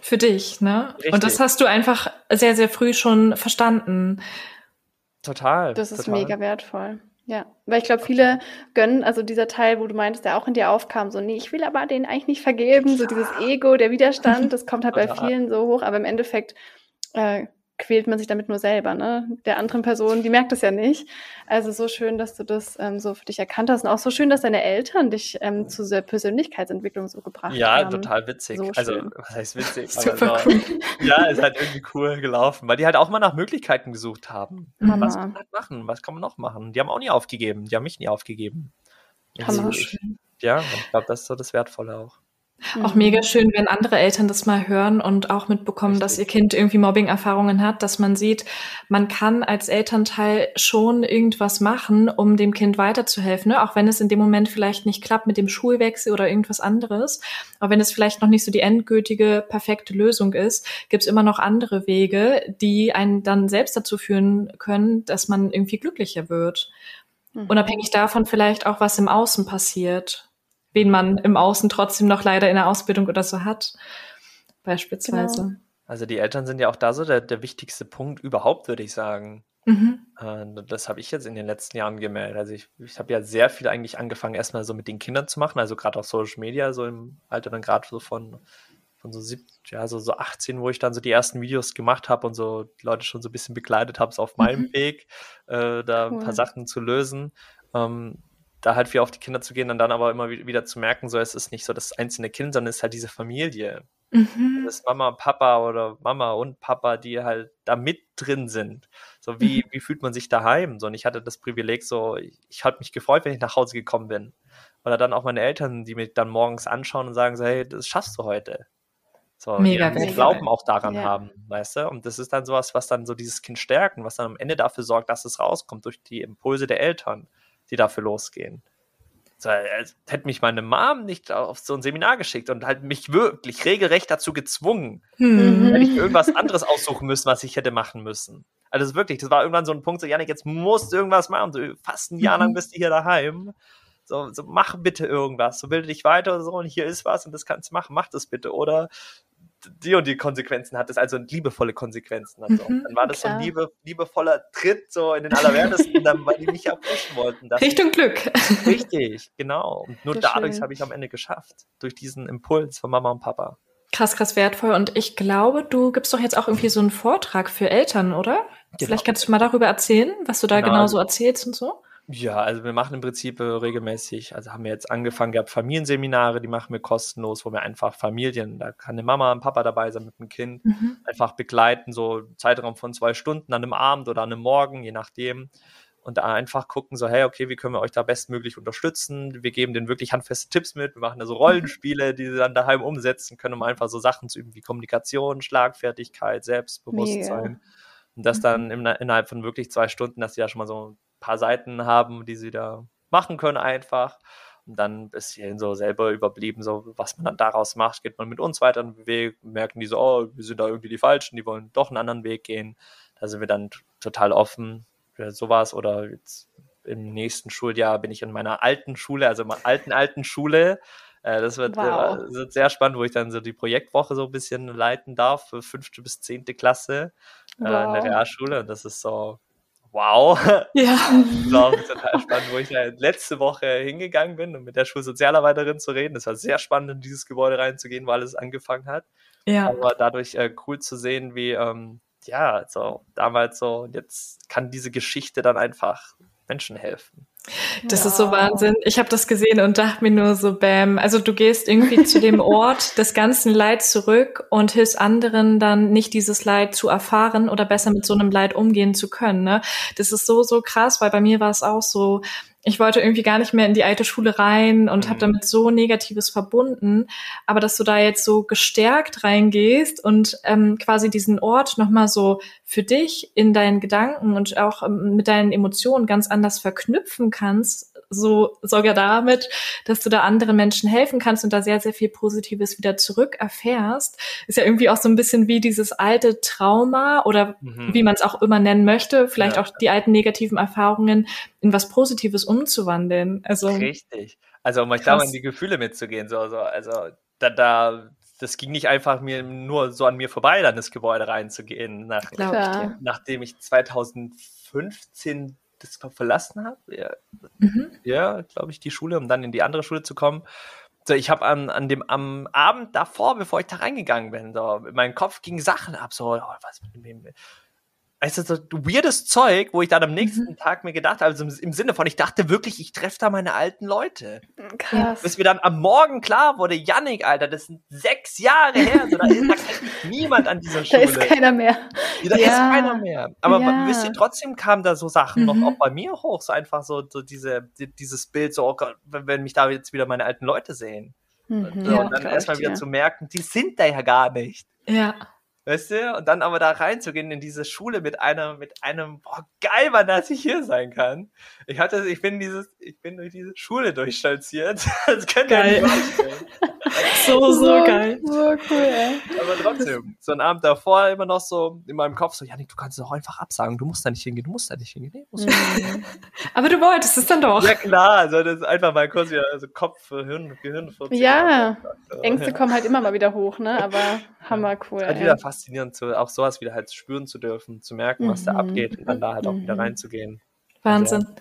Für dich, ne? Richtig. Und das hast du einfach sehr, sehr früh schon verstanden. Total. Das ist total. mega wertvoll. Ja, weil ich glaube, viele gönnen, also dieser Teil, wo du meintest, der auch in dir aufkam, so, nee, ich will aber den eigentlich nicht vergeben, so dieses Ego, der Widerstand, das kommt halt bei vielen so hoch, aber im Endeffekt äh, quält man sich damit nur selber, ne? Der anderen Person, die merkt es ja nicht. Also so schön, dass du das ähm, so für dich erkannt hast und auch so schön, dass deine Eltern dich ähm, zu der Persönlichkeitsentwicklung so gebracht Ja, haben. total witzig. So also, schön. was heißt witzig? Super so, Ja, ist halt irgendwie cool gelaufen, weil die halt auch mal nach Möglichkeiten gesucht haben. Hammer. Was kann man halt machen? Was kann man noch machen? Die haben auch nie aufgegeben. Die haben mich nie aufgegeben. Hammer. so, ich, ja, ich glaube, das ist so das Wertvolle auch. Auch Mhm. mega schön, wenn andere Eltern das mal hören und auch mitbekommen, dass ihr. Kind irgendwie Mobbing-Erfahrungen hat, dass man sieht, man kann als Elternteil schon irgendwas machen, um dem Kind weiterzuhelfen, ne? auch wenn es in dem Moment vielleicht nicht klappt mit dem Schulwechsel oder irgendwas anderes. Aber wenn es vielleicht noch nicht so die endgültige, perfekte Lösung ist, gibt es immer noch andere Wege, die einen dann selbst dazu führen können, dass man irgendwie glücklicher wird. Mhm. Unabhängig davon vielleicht auch, was im Außen passiert. Wen man im Außen trotzdem noch leider in der Ausbildung oder so hat. Beispielsweise. Genau. Also die Eltern sind ja auch da so der, der wichtigste Punkt überhaupt, würde ich sagen. Mhm. Äh, Das habe ich jetzt in den letzten Jahren gemerkt. Also ich, ich habe ja sehr viel eigentlich angefangen, erstmal so mit den Kindern zu machen, also gerade auf Social Media, so im Alter dann gerade so von, von so sieb, ja, so, so 18, wo ich dann so die ersten Videos gemacht habe und so die Leute schon so ein bisschen begleitet habe, so auf meinem Mhm. Weg, äh, da ein Cool. paar Sachen zu lösen. Ähm, da halt viel auf die Kinder zu gehen und dann aber immer wi- wieder zu merken, so es ist nicht so das einzelne Kind, sondern es ist halt diese Familie. Mhm. Das ist Mama und Papa oder Mama und Papa, die halt da mit drin sind. So wie, mhm. wie fühlt man sich daheim? So, und ich hatte das Privileg, so, ich, ich habe mich gefreut, wenn ich nach Hause gekommen bin. Oder dann auch meine Eltern, die mich dann morgens anschauen und sagen so, hey, das schaffst du heute. So, Mega die mega Glauben auch daran ja. haben, weißt du? Und das ist dann sowas, was dann so dieses Kind stärken, was dann am Ende dafür sorgt, dass es rauskommt durch die Impulse der Eltern, die dafür losgehen. So, als hätte mich meine Mom nicht auf so ein Seminar geschickt und halt mich wirklich regelrecht dazu gezwungen. Mhm. Hätte ich mir irgendwas anderes aussuchen müssen, was ich hätte machen müssen. Also wirklich, das war irgendwann so ein Punkt, so Janik, jetzt musst du irgendwas machen. So, fast ein Jahr lang mhm. bist du hier daheim. So, so mach bitte irgendwas. So bilde dich weiter oder so und hier ist was und das kannst du machen, mach das bitte. Oder die und die Konsequenzen hat es, also liebevolle Konsequenzen. Also. Mhm, dann war das klar. so ein liebe, liebevoller Tritt so in den Allerwertesten, weil die mich ja pushen wollten. Richtung Glück. Richtig, genau. Und nur so dadurch habe ich am Ende geschafft. Durch diesen Impuls von Mama und Papa. Krass, krass wertvoll. Und ich glaube, du gibst doch jetzt auch irgendwie so einen Vortrag für Eltern, oder? Genau. Vielleicht kannst du mal darüber erzählen, was du da genau, genau so erzählst und so. Ja, also wir machen im Prinzip äh, regelmäßig, also haben wir jetzt angefangen gehabt, Familienseminare, die machen wir kostenlos, wo wir einfach Familien, da kann eine Mama, ein Papa dabei sein mit dem Kind, mhm. einfach begleiten, so Zeitraum von zwei Stunden an einem Abend oder an einem Morgen, je nachdem. Und da einfach gucken, so, hey, okay, wie können wir euch da bestmöglich unterstützen? Wir geben denen wirklich handfeste Tipps mit. Wir machen da so Rollenspiele, die sie dann daheim umsetzen können, um einfach so Sachen zu üben wie Kommunikation, Schlagfertigkeit, Selbstbewusstsein. Mega. Und das dann mhm. innerhalb von wirklich zwei Stunden, dass sie ja schon mal so paar Seiten haben, die sie da machen können einfach. Und dann ein bisschen so selber überblieben, so was man dann daraus macht. Geht man mit uns weiter einen Weg, merken die so, oh, wir sind da irgendwie die Falschen, die wollen doch einen anderen Weg gehen. Da sind wir dann total offen für sowas. Oder jetzt im nächsten Schuljahr bin ich in meiner alten Schule, also meiner alten, alten Schule. Äh, das wird, wow. äh, wird, sehr spannend, wo ich dann so die Projektwoche so ein bisschen leiten darf für fünfte bis zehnte Klasse wow. äh, in der Realschule. Und das ist so, wow. Ja. Das war auch total spannend, wo ich ja letzte Woche hingegangen bin, um mit der Schulsozialarbeiterin zu reden. Es war sehr spannend, in dieses Gebäude reinzugehen, weil es angefangen hat. Ja. Aber dadurch äh, cool zu sehen, wie, ähm, ja, so damals so, und jetzt kann diese Geschichte dann einfach Menschen helfen. Das ja. ist so Wahnsinn. Ich habe das gesehen und dachte mir nur so, bam. Also du gehst irgendwie zu dem Ort des ganzen Leids zurück und hilfst anderen dann nicht dieses Leid zu erfahren oder besser mit so einem Leid umgehen zu können. Ne? Das ist so, so krass, weil bei mir war es auch so, ich wollte irgendwie gar nicht mehr in die alte Schule rein und mhm. habe damit so Negatives verbunden. Aber dass du da jetzt so gestärkt reingehst und ähm, quasi diesen Ort nochmal so für dich in deinen Gedanken und auch ähm, mit deinen Emotionen ganz anders verknüpfen kannst, so sogar damit, dass du da anderen Menschen helfen kannst und da sehr, sehr viel Positives wieder zurück erfährst, ist ja irgendwie auch so ein bisschen wie dieses alte Trauma oder mhm. wie man es auch immer nennen möchte, vielleicht ja. auch die alten negativen Erfahrungen in was Positives umzuwandeln. Also richtig. Also um euch da mal in die Gefühle mitzugehen, so, so also da, da das ging nicht einfach mir nur so an mir vorbei, dann das Gebäude reinzugehen, nach, nachdem ich 2015 das glaub, verlassen habe. Ja, mhm. ja glaube ich, die Schule, um dann in die andere Schule zu kommen. So, ich habe an, an dem am Abend davor, bevor ich da reingegangen bin, so, in meinem Kopf ging Sachen ab, so, oh, was mit dem, weißt du, so weirdes Zeug, wo ich dann am mhm. nächsten mhm. Tag mir gedacht habe, also im, im, Sinne von, ich dachte wirklich, ich treffe da meine alten Leute. Krass. Bis mir dann am Morgen klar wurde, Yannick, Alter, das sind sechs Jahre her, so, da, ist, da kennt niemand an dieser Schule. Da ist keiner mehr. Da ja. ist keiner mehr. Aber ja. wisst ihr, trotzdem kamen da so Sachen mhm. noch auch bei mir hoch, so einfach so, so diese, die, dieses Bild, so, oh Gott, wenn, wenn mich da jetzt wieder meine alten Leute sehen. Mhm. So, ja, und dann erstmal wieder zu merken, die sind da ja gar nicht. Ja. Weißt du? Und dann aber da reinzugehen in diese Schule mit einem, mit einem, boah, geil, man, dass ich hier sein kann. Ich hatte, ich bin dieses, ich bin durch diese Schule durchstolziert. Das könnt ihr nicht vorstellen. So, so, so, geil. So cool, ey. Aber trotzdem, so ein Abend davor immer noch so in meinem Kopf so, Janik, du kannst es auch einfach absagen. Du musst da nicht hingehen, du musst da nicht hingehen. Nee, musst mhm. Aber du wolltest es dann doch. Ja, klar. Also das ist einfach mal kurz wieder also Kopf, Hirn, Gehirn. Ja. Ängste kommen halt immer mal wieder hoch, ne? Aber hammer cool. Halt wieder faszinierend, so, auch sowas wieder halt spüren zu dürfen, zu merken, was mhm. da abgeht und dann da halt auch wieder mhm. reinzugehen. Wahnsinn. Also,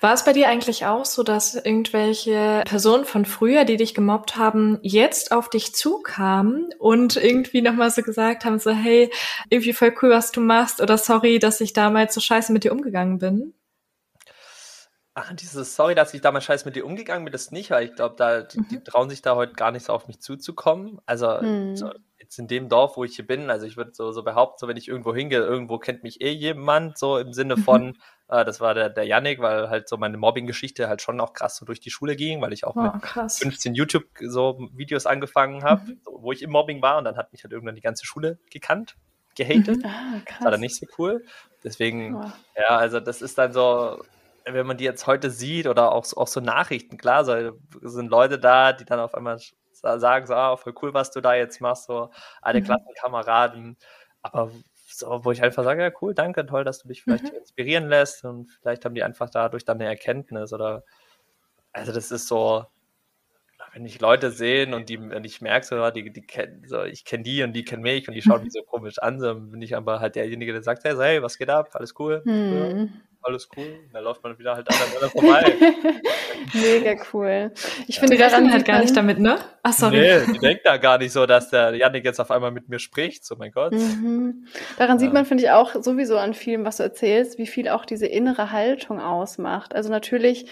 war es bei dir eigentlich auch so, dass irgendwelche Personen von früher, die dich gemobbt haben, jetzt auf dich zukamen und irgendwie nochmal so gesagt haben, so hey, irgendwie voll cool, was du machst oder sorry, dass ich damals so scheiße mit dir umgegangen bin? Ach, dieses, sorry, dass ich damals scheiß mit dir umgegangen bin, das nicht, weil ich glaube, da, die, die, mhm. trauen sich da heute gar nicht so auf mich zuzukommen. Also, hm. so, jetzt in dem Dorf, wo ich hier bin, also ich würde so, so behaupten, so wenn ich irgendwo hingehe, irgendwo kennt mich eh jemand, so im Sinne von, mhm. äh, das war der, der Yannick, weil halt so meine Mobbing-Geschichte halt schon auch krass so durch die Schule ging, weil ich auch oh, mit krass. 15 YouTube so Videos angefangen habe, mhm. wo ich im Mobbing war und dann hat mich halt irgendwann die ganze Schule gekannt, gehatet. Mhm. Ah, das war dann nicht so cool. Deswegen, oh. ja, also das ist dann so, wenn man die jetzt heute sieht oder auch, auch so Nachrichten, klar, so, sind Leute da, die dann auf einmal sagen so, ah, voll cool, was du da jetzt machst, so alle mhm. Klassenkameraden, aber so, wo ich einfach sage, ja cool, danke, toll, dass du dich vielleicht mhm. inspirieren lässt und vielleicht haben die einfach dadurch dann eine Erkenntnis oder also das ist so, wenn ich Leute sehen und die, wenn ich merke, so, die, die kennen, so, ich kenne die und die kennen mich und die schauen mich so komisch an, so bin ich aber halt derjenige, der sagt, hey, hey was geht ab? Alles cool? Mhm. Alles cool. Da läuft man wieder halt aneinander vorbei. Mega cool. Ich ja. finde, daran halt gar nicht damit, ne? Ach, sorry. Nee, die denkt da gar nicht so, dass der Janik jetzt auf einmal mit mir spricht. So, mein Gott. Mhm. Daran ja. sieht man, finde ich, auch sowieso an vielem, was du erzählst, wie viel auch diese innere Haltung ausmacht. Also natürlich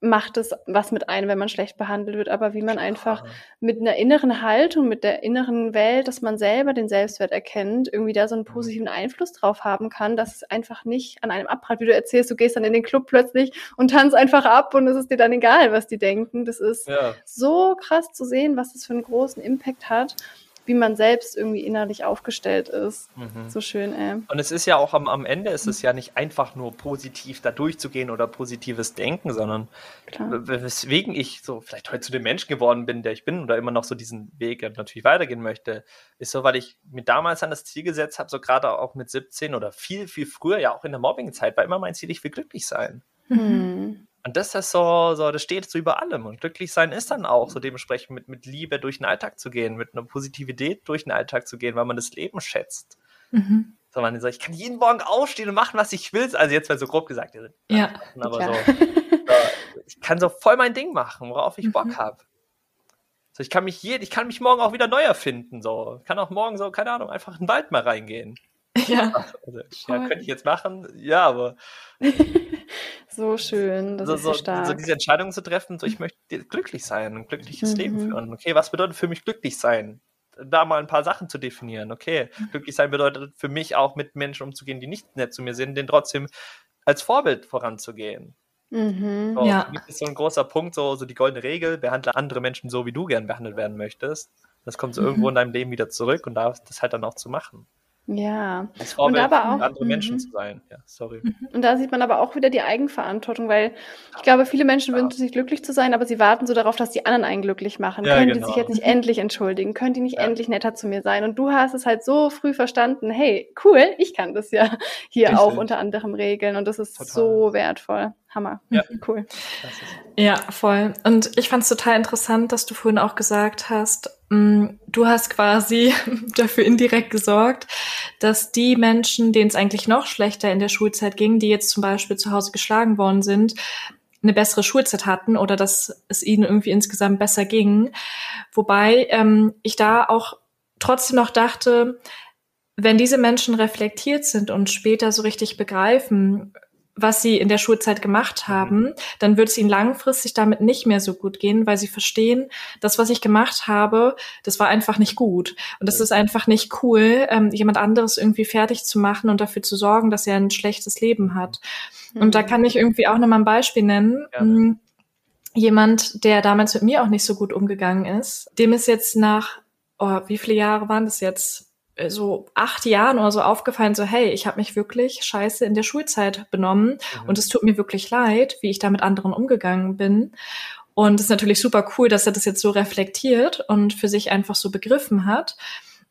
macht es was mit einem, wenn man schlecht behandelt wird, aber wie man einfach mit einer inneren Haltung, mit der inneren Welt, dass man selber den Selbstwert erkennt, irgendwie da so einen mhm. positiven Einfluss drauf haben kann, dass es einfach nicht an einem abprallt, wie du erzählst, du gehst dann in den Club plötzlich und tanzt einfach ab und es ist dir dann egal, was die denken. Das ist ja. so krass zu sehen, was das für einen großen Impact hat wie man selbst irgendwie innerlich aufgestellt ist. Mhm. So schön, ey. Und es ist ja auch am, am Ende ist es ja nicht einfach nur positiv da durchzugehen oder positives Denken, sondern Klar. weswegen ich so vielleicht heute zu dem Menschen geworden bin, der ich bin oder immer noch so diesen Weg natürlich weitergehen möchte, ist so, weil ich mir damals an das Ziel gesetzt habe, so gerade auch mit 17 oder viel, viel früher, ja auch in der Mobbing-Zeit, war immer mein Ziel, ich will glücklich sein. Mhm. Und das ist so, so, das steht so über allem. Und glücklich sein ist dann auch so dementsprechend mit, mit Liebe durch den Alltag zu gehen, mit einer Positivität durch den Alltag zu gehen, weil man das Leben schätzt. Mhm. So, man ich kann jeden Morgen aufstehen und machen, was ich will. Also jetzt mal so grob gesagt, ja. aber so, so, ich kann so voll mein Ding machen, worauf ich mhm. Bock habe. So, ich kann mich je, ich kann mich morgen auch wieder neu erfinden. So, ich kann auch morgen so, keine Ahnung, einfach in den Wald mal reingehen. Ja. Also, ja, könnte ich jetzt machen, ja, aber. so schön, das so, ist so, stark. So diese Entscheidung zu treffen, so ich möchte glücklich sein, ein glückliches mhm. Leben führen. Okay, was bedeutet für mich glücklich sein? Da mal ein paar Sachen zu definieren. Okay, mhm. glücklich sein bedeutet für mich auch mit Menschen umzugehen, die nicht nett zu mir sind, den trotzdem als Vorbild voranzugehen. Mhm, so, ja. Das ist so ein großer Punkt, so, so die goldene Regel, behandle andere Menschen so, wie du gern behandelt werden möchtest. Das kommt so mhm. irgendwo in deinem Leben wieder zurück und da das halt dann auch zu machen. Ja. Als Vorbild und aber auch, andere Menschen mhm. zu sein. Ja, sorry. Mhm. Und da sieht man aber auch wieder die Eigenverantwortung, weil ich glaube, viele Menschen ja. wünschen sich glücklich zu sein, aber sie warten so darauf, dass die anderen einen glücklich machen. Ja, Können genau. die sich jetzt nicht endlich entschuldigen? Können die nicht ja. endlich netter zu mir sein? Und du hast es halt so früh verstanden, hey, cool, ich kann das ja hier Richtig. auch unter anderem regeln und das ist Total. so wertvoll. Hammer. Ja. Cool. Ja, voll. Und ich fand es total interessant, dass du vorhin auch gesagt hast, du hast quasi dafür indirekt gesorgt, dass die Menschen, denen es eigentlich noch schlechter in der Schulzeit ging, die jetzt zum Beispiel zu Hause geschlagen worden sind, eine bessere Schulzeit hatten oder dass es ihnen irgendwie insgesamt besser ging. Wobei ähm, ich da auch trotzdem noch dachte, wenn diese Menschen reflektiert sind und später so richtig begreifen, was sie in der Schulzeit gemacht mhm. haben, dann wird es ihnen langfristig damit nicht mehr so gut gehen, weil sie verstehen, das, was ich gemacht habe, das war einfach nicht gut. Und das ist einfach nicht cool, ähm, jemand anderes irgendwie fertig zu machen und dafür zu sorgen, dass er ein schlechtes Leben hat. Mhm. Und da kann ich irgendwie auch nochmal ein Beispiel nennen. Ja. Mm, jemand, der damals mit mir auch nicht so gut umgegangen ist, dem ist jetzt nach, oh, wie viele Jahre waren das jetzt? Äh, so acht Jahren oder so aufgefallen, so hey, ich habe mich wirklich scheiße in der Schulzeit benommen mhm. und es tut mir wirklich leid, wie ich da mit anderen umgegangen bin. Und es ist natürlich super cool, dass er das jetzt so reflektiert und für sich einfach so begriffen hat.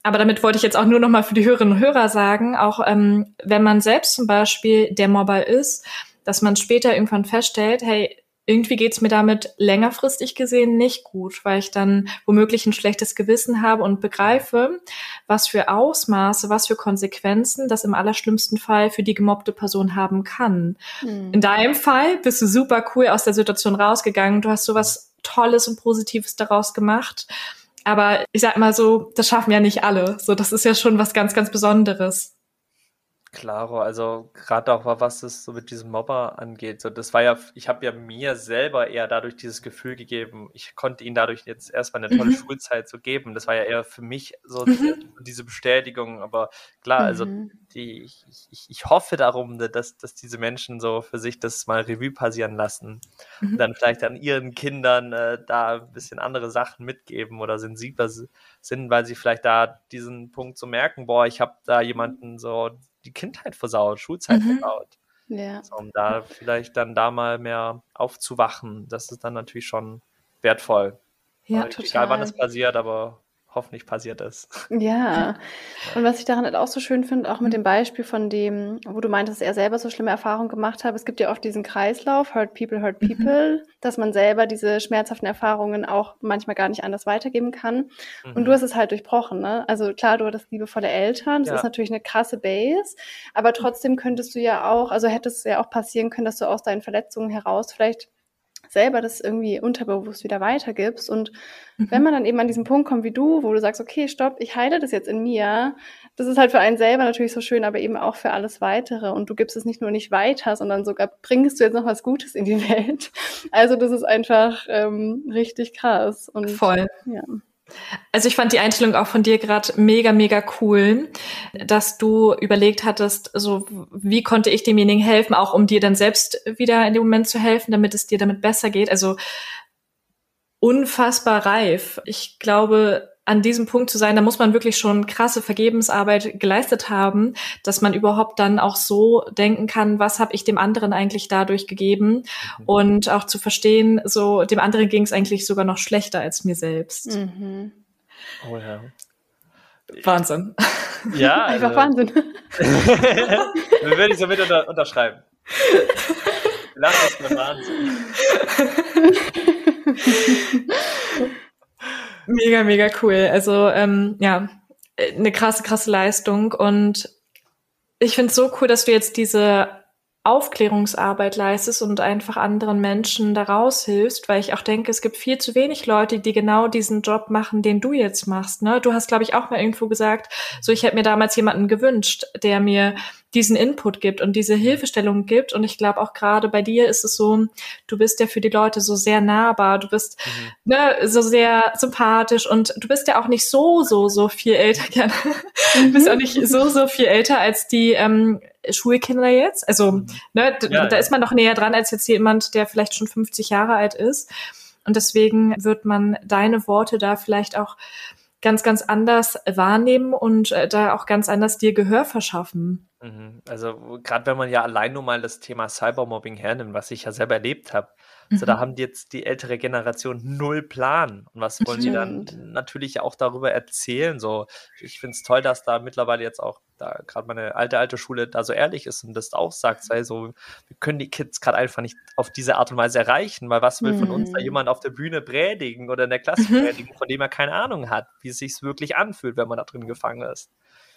Aber damit wollte ich jetzt auch nur noch mal für die Hörerinnen und Hörer sagen, auch ähm, wenn man selbst zum Beispiel der Mobber ist, dass man später irgendwann feststellt, hey, irgendwie geht's mir damit längerfristig gesehen nicht gut, weil ich dann womöglich ein schlechtes Gewissen habe und begreife, was für Ausmaße, was für Konsequenzen das im allerschlimmsten Fall für die gemobbte Person haben kann. Mhm. In deinem Fall bist du super cool aus der Situation rausgegangen. Du hast sowas Tolles und Positives daraus gemacht. Aber ich sag mal so, das schaffen ja nicht alle. So, das ist ja schon was ganz, ganz Besonderes. Klaro, also gerade auch was es so mit diesem Mobber angeht, so das war ja, ich habe ja mir selber eher dadurch dieses Gefühl gegeben, ich konnte ihn dadurch jetzt erstmal eine tolle mhm. Schulzeit so geben. Das war ja eher für mich so mhm. diese Bestätigung, aber klar, also mhm. die, ich, ich, ich hoffe darum, dass, dass diese Menschen so für sich das mal Revue passieren lassen und mhm. dann vielleicht an ihren Kindern äh, da ein bisschen andere Sachen mitgeben oder sensibler sind, weil sie vielleicht da diesen Punkt so merken, boah, ich habe da jemanden so die Kindheit versaut, Schulzeit mhm. versaut. Ja. So, um da vielleicht dann da mal mehr aufzuwachen, das ist dann natürlich schon wertvoll. Ja, total. Egal wann es passiert, aber hoffentlich passiert es. Ja, und was ich daran halt auch so schön finde, auch mit dem Beispiel von dem, wo du meintest, dass er selber so schlimme Erfahrungen gemacht hat, es gibt ja oft diesen Kreislauf, hurt people, hurt mhm. people, mhm. dass man selber diese schmerzhaften Erfahrungen auch manchmal gar nicht anders weitergeben kann. Mhm. Und du mhm. hast es halt durchbrochen, ne? Also klar, du hattest liebevolle Eltern, das ja. ist natürlich eine krasse Base, aber trotzdem könntest du ja auch, also hätte es ja auch passieren können, dass du aus deinen Verletzungen heraus vielleicht selber das irgendwie unterbewusst wieder weitergibst. Und mhm. wenn man dann eben an diesen Punkt kommt wie du, wo du sagst, okay, stopp, ich heile das jetzt in mir, das ist halt für einen selber natürlich so schön, aber eben auch für alles weitere. Und du gibst es nicht nur nicht weiter, sondern sogar bringst du jetzt noch was Gutes in die Welt. Also das ist einfach ähm, richtig krass. Und, Voll. Ja. Also ich fand die Einstellung auch von dir gerade mega, mega cool, dass du überlegt hattest, so wie konnte ich demjenigen helfen, auch um dir dann selbst wieder in dem Moment zu helfen, damit es dir damit besser geht. Also unfassbar reif. Ich glaube, an diesem Punkt zu sein, da muss man wirklich schon krasse Vergebensarbeit geleistet haben, dass man überhaupt dann auch so denken kann, was habe ich dem anderen eigentlich dadurch gegeben mhm. und auch zu verstehen, so dem anderen ging es eigentlich sogar noch schlechter als mir selbst. Mhm. Oh ja. Wahnsinn. Ja, einfach also, Wahnsinn. würde ich so mit unter, unterschreiben. Lass es mir Wahnsinn. Mega, mega cool. Also ähm, ja, eine krasse, krasse Leistung. Und ich finde es so cool, dass du jetzt diese Aufklärungsarbeit leistest und einfach anderen Menschen daraus hilfst, weil ich auch denke, es gibt viel zu wenig Leute, die genau diesen Job machen, den du jetzt machst. Ne? Du hast, glaube ich, auch mal irgendwo gesagt, so ich hätte mir damals jemanden gewünscht, der mir diesen Input gibt und diese Hilfestellung gibt. Und ich glaube auch gerade bei dir ist es so, du bist ja für die Leute so sehr nahbar, du bist mhm. ne, so sehr sympathisch und du bist ja auch nicht so, so, so viel älter, gerne. Mhm. du bist auch nicht so, so viel älter als die ähm, Schulkinder jetzt. Also, mhm. ne, ja, da ja. ist man noch näher dran als jetzt jemand, der vielleicht schon 50 Jahre alt ist. Und deswegen wird man deine Worte da vielleicht auch ganz, ganz anders wahrnehmen und äh, da auch ganz anders dir Gehör verschaffen. Mhm. Also gerade wenn man ja allein nur mal das Thema Cybermobbing hernimmt, was ich ja selber erlebt habe, mhm. so da haben jetzt die ältere Generation null Plan. Und was wollen die dann natürlich auch darüber erzählen? So, ich finde es toll, dass da mittlerweile jetzt auch da gerade meine alte, alte Schule da so ehrlich ist und das auch sagt, weil so, wir können die Kids gerade einfach nicht auf diese Art und Weise erreichen, weil was will mhm. von uns da mhm. jemand auf der Bühne predigen oder in der Klasse mhm. predigen, von dem er keine Ahnung hat, wie es sich wirklich anfühlt, wenn man da drin gefangen ist.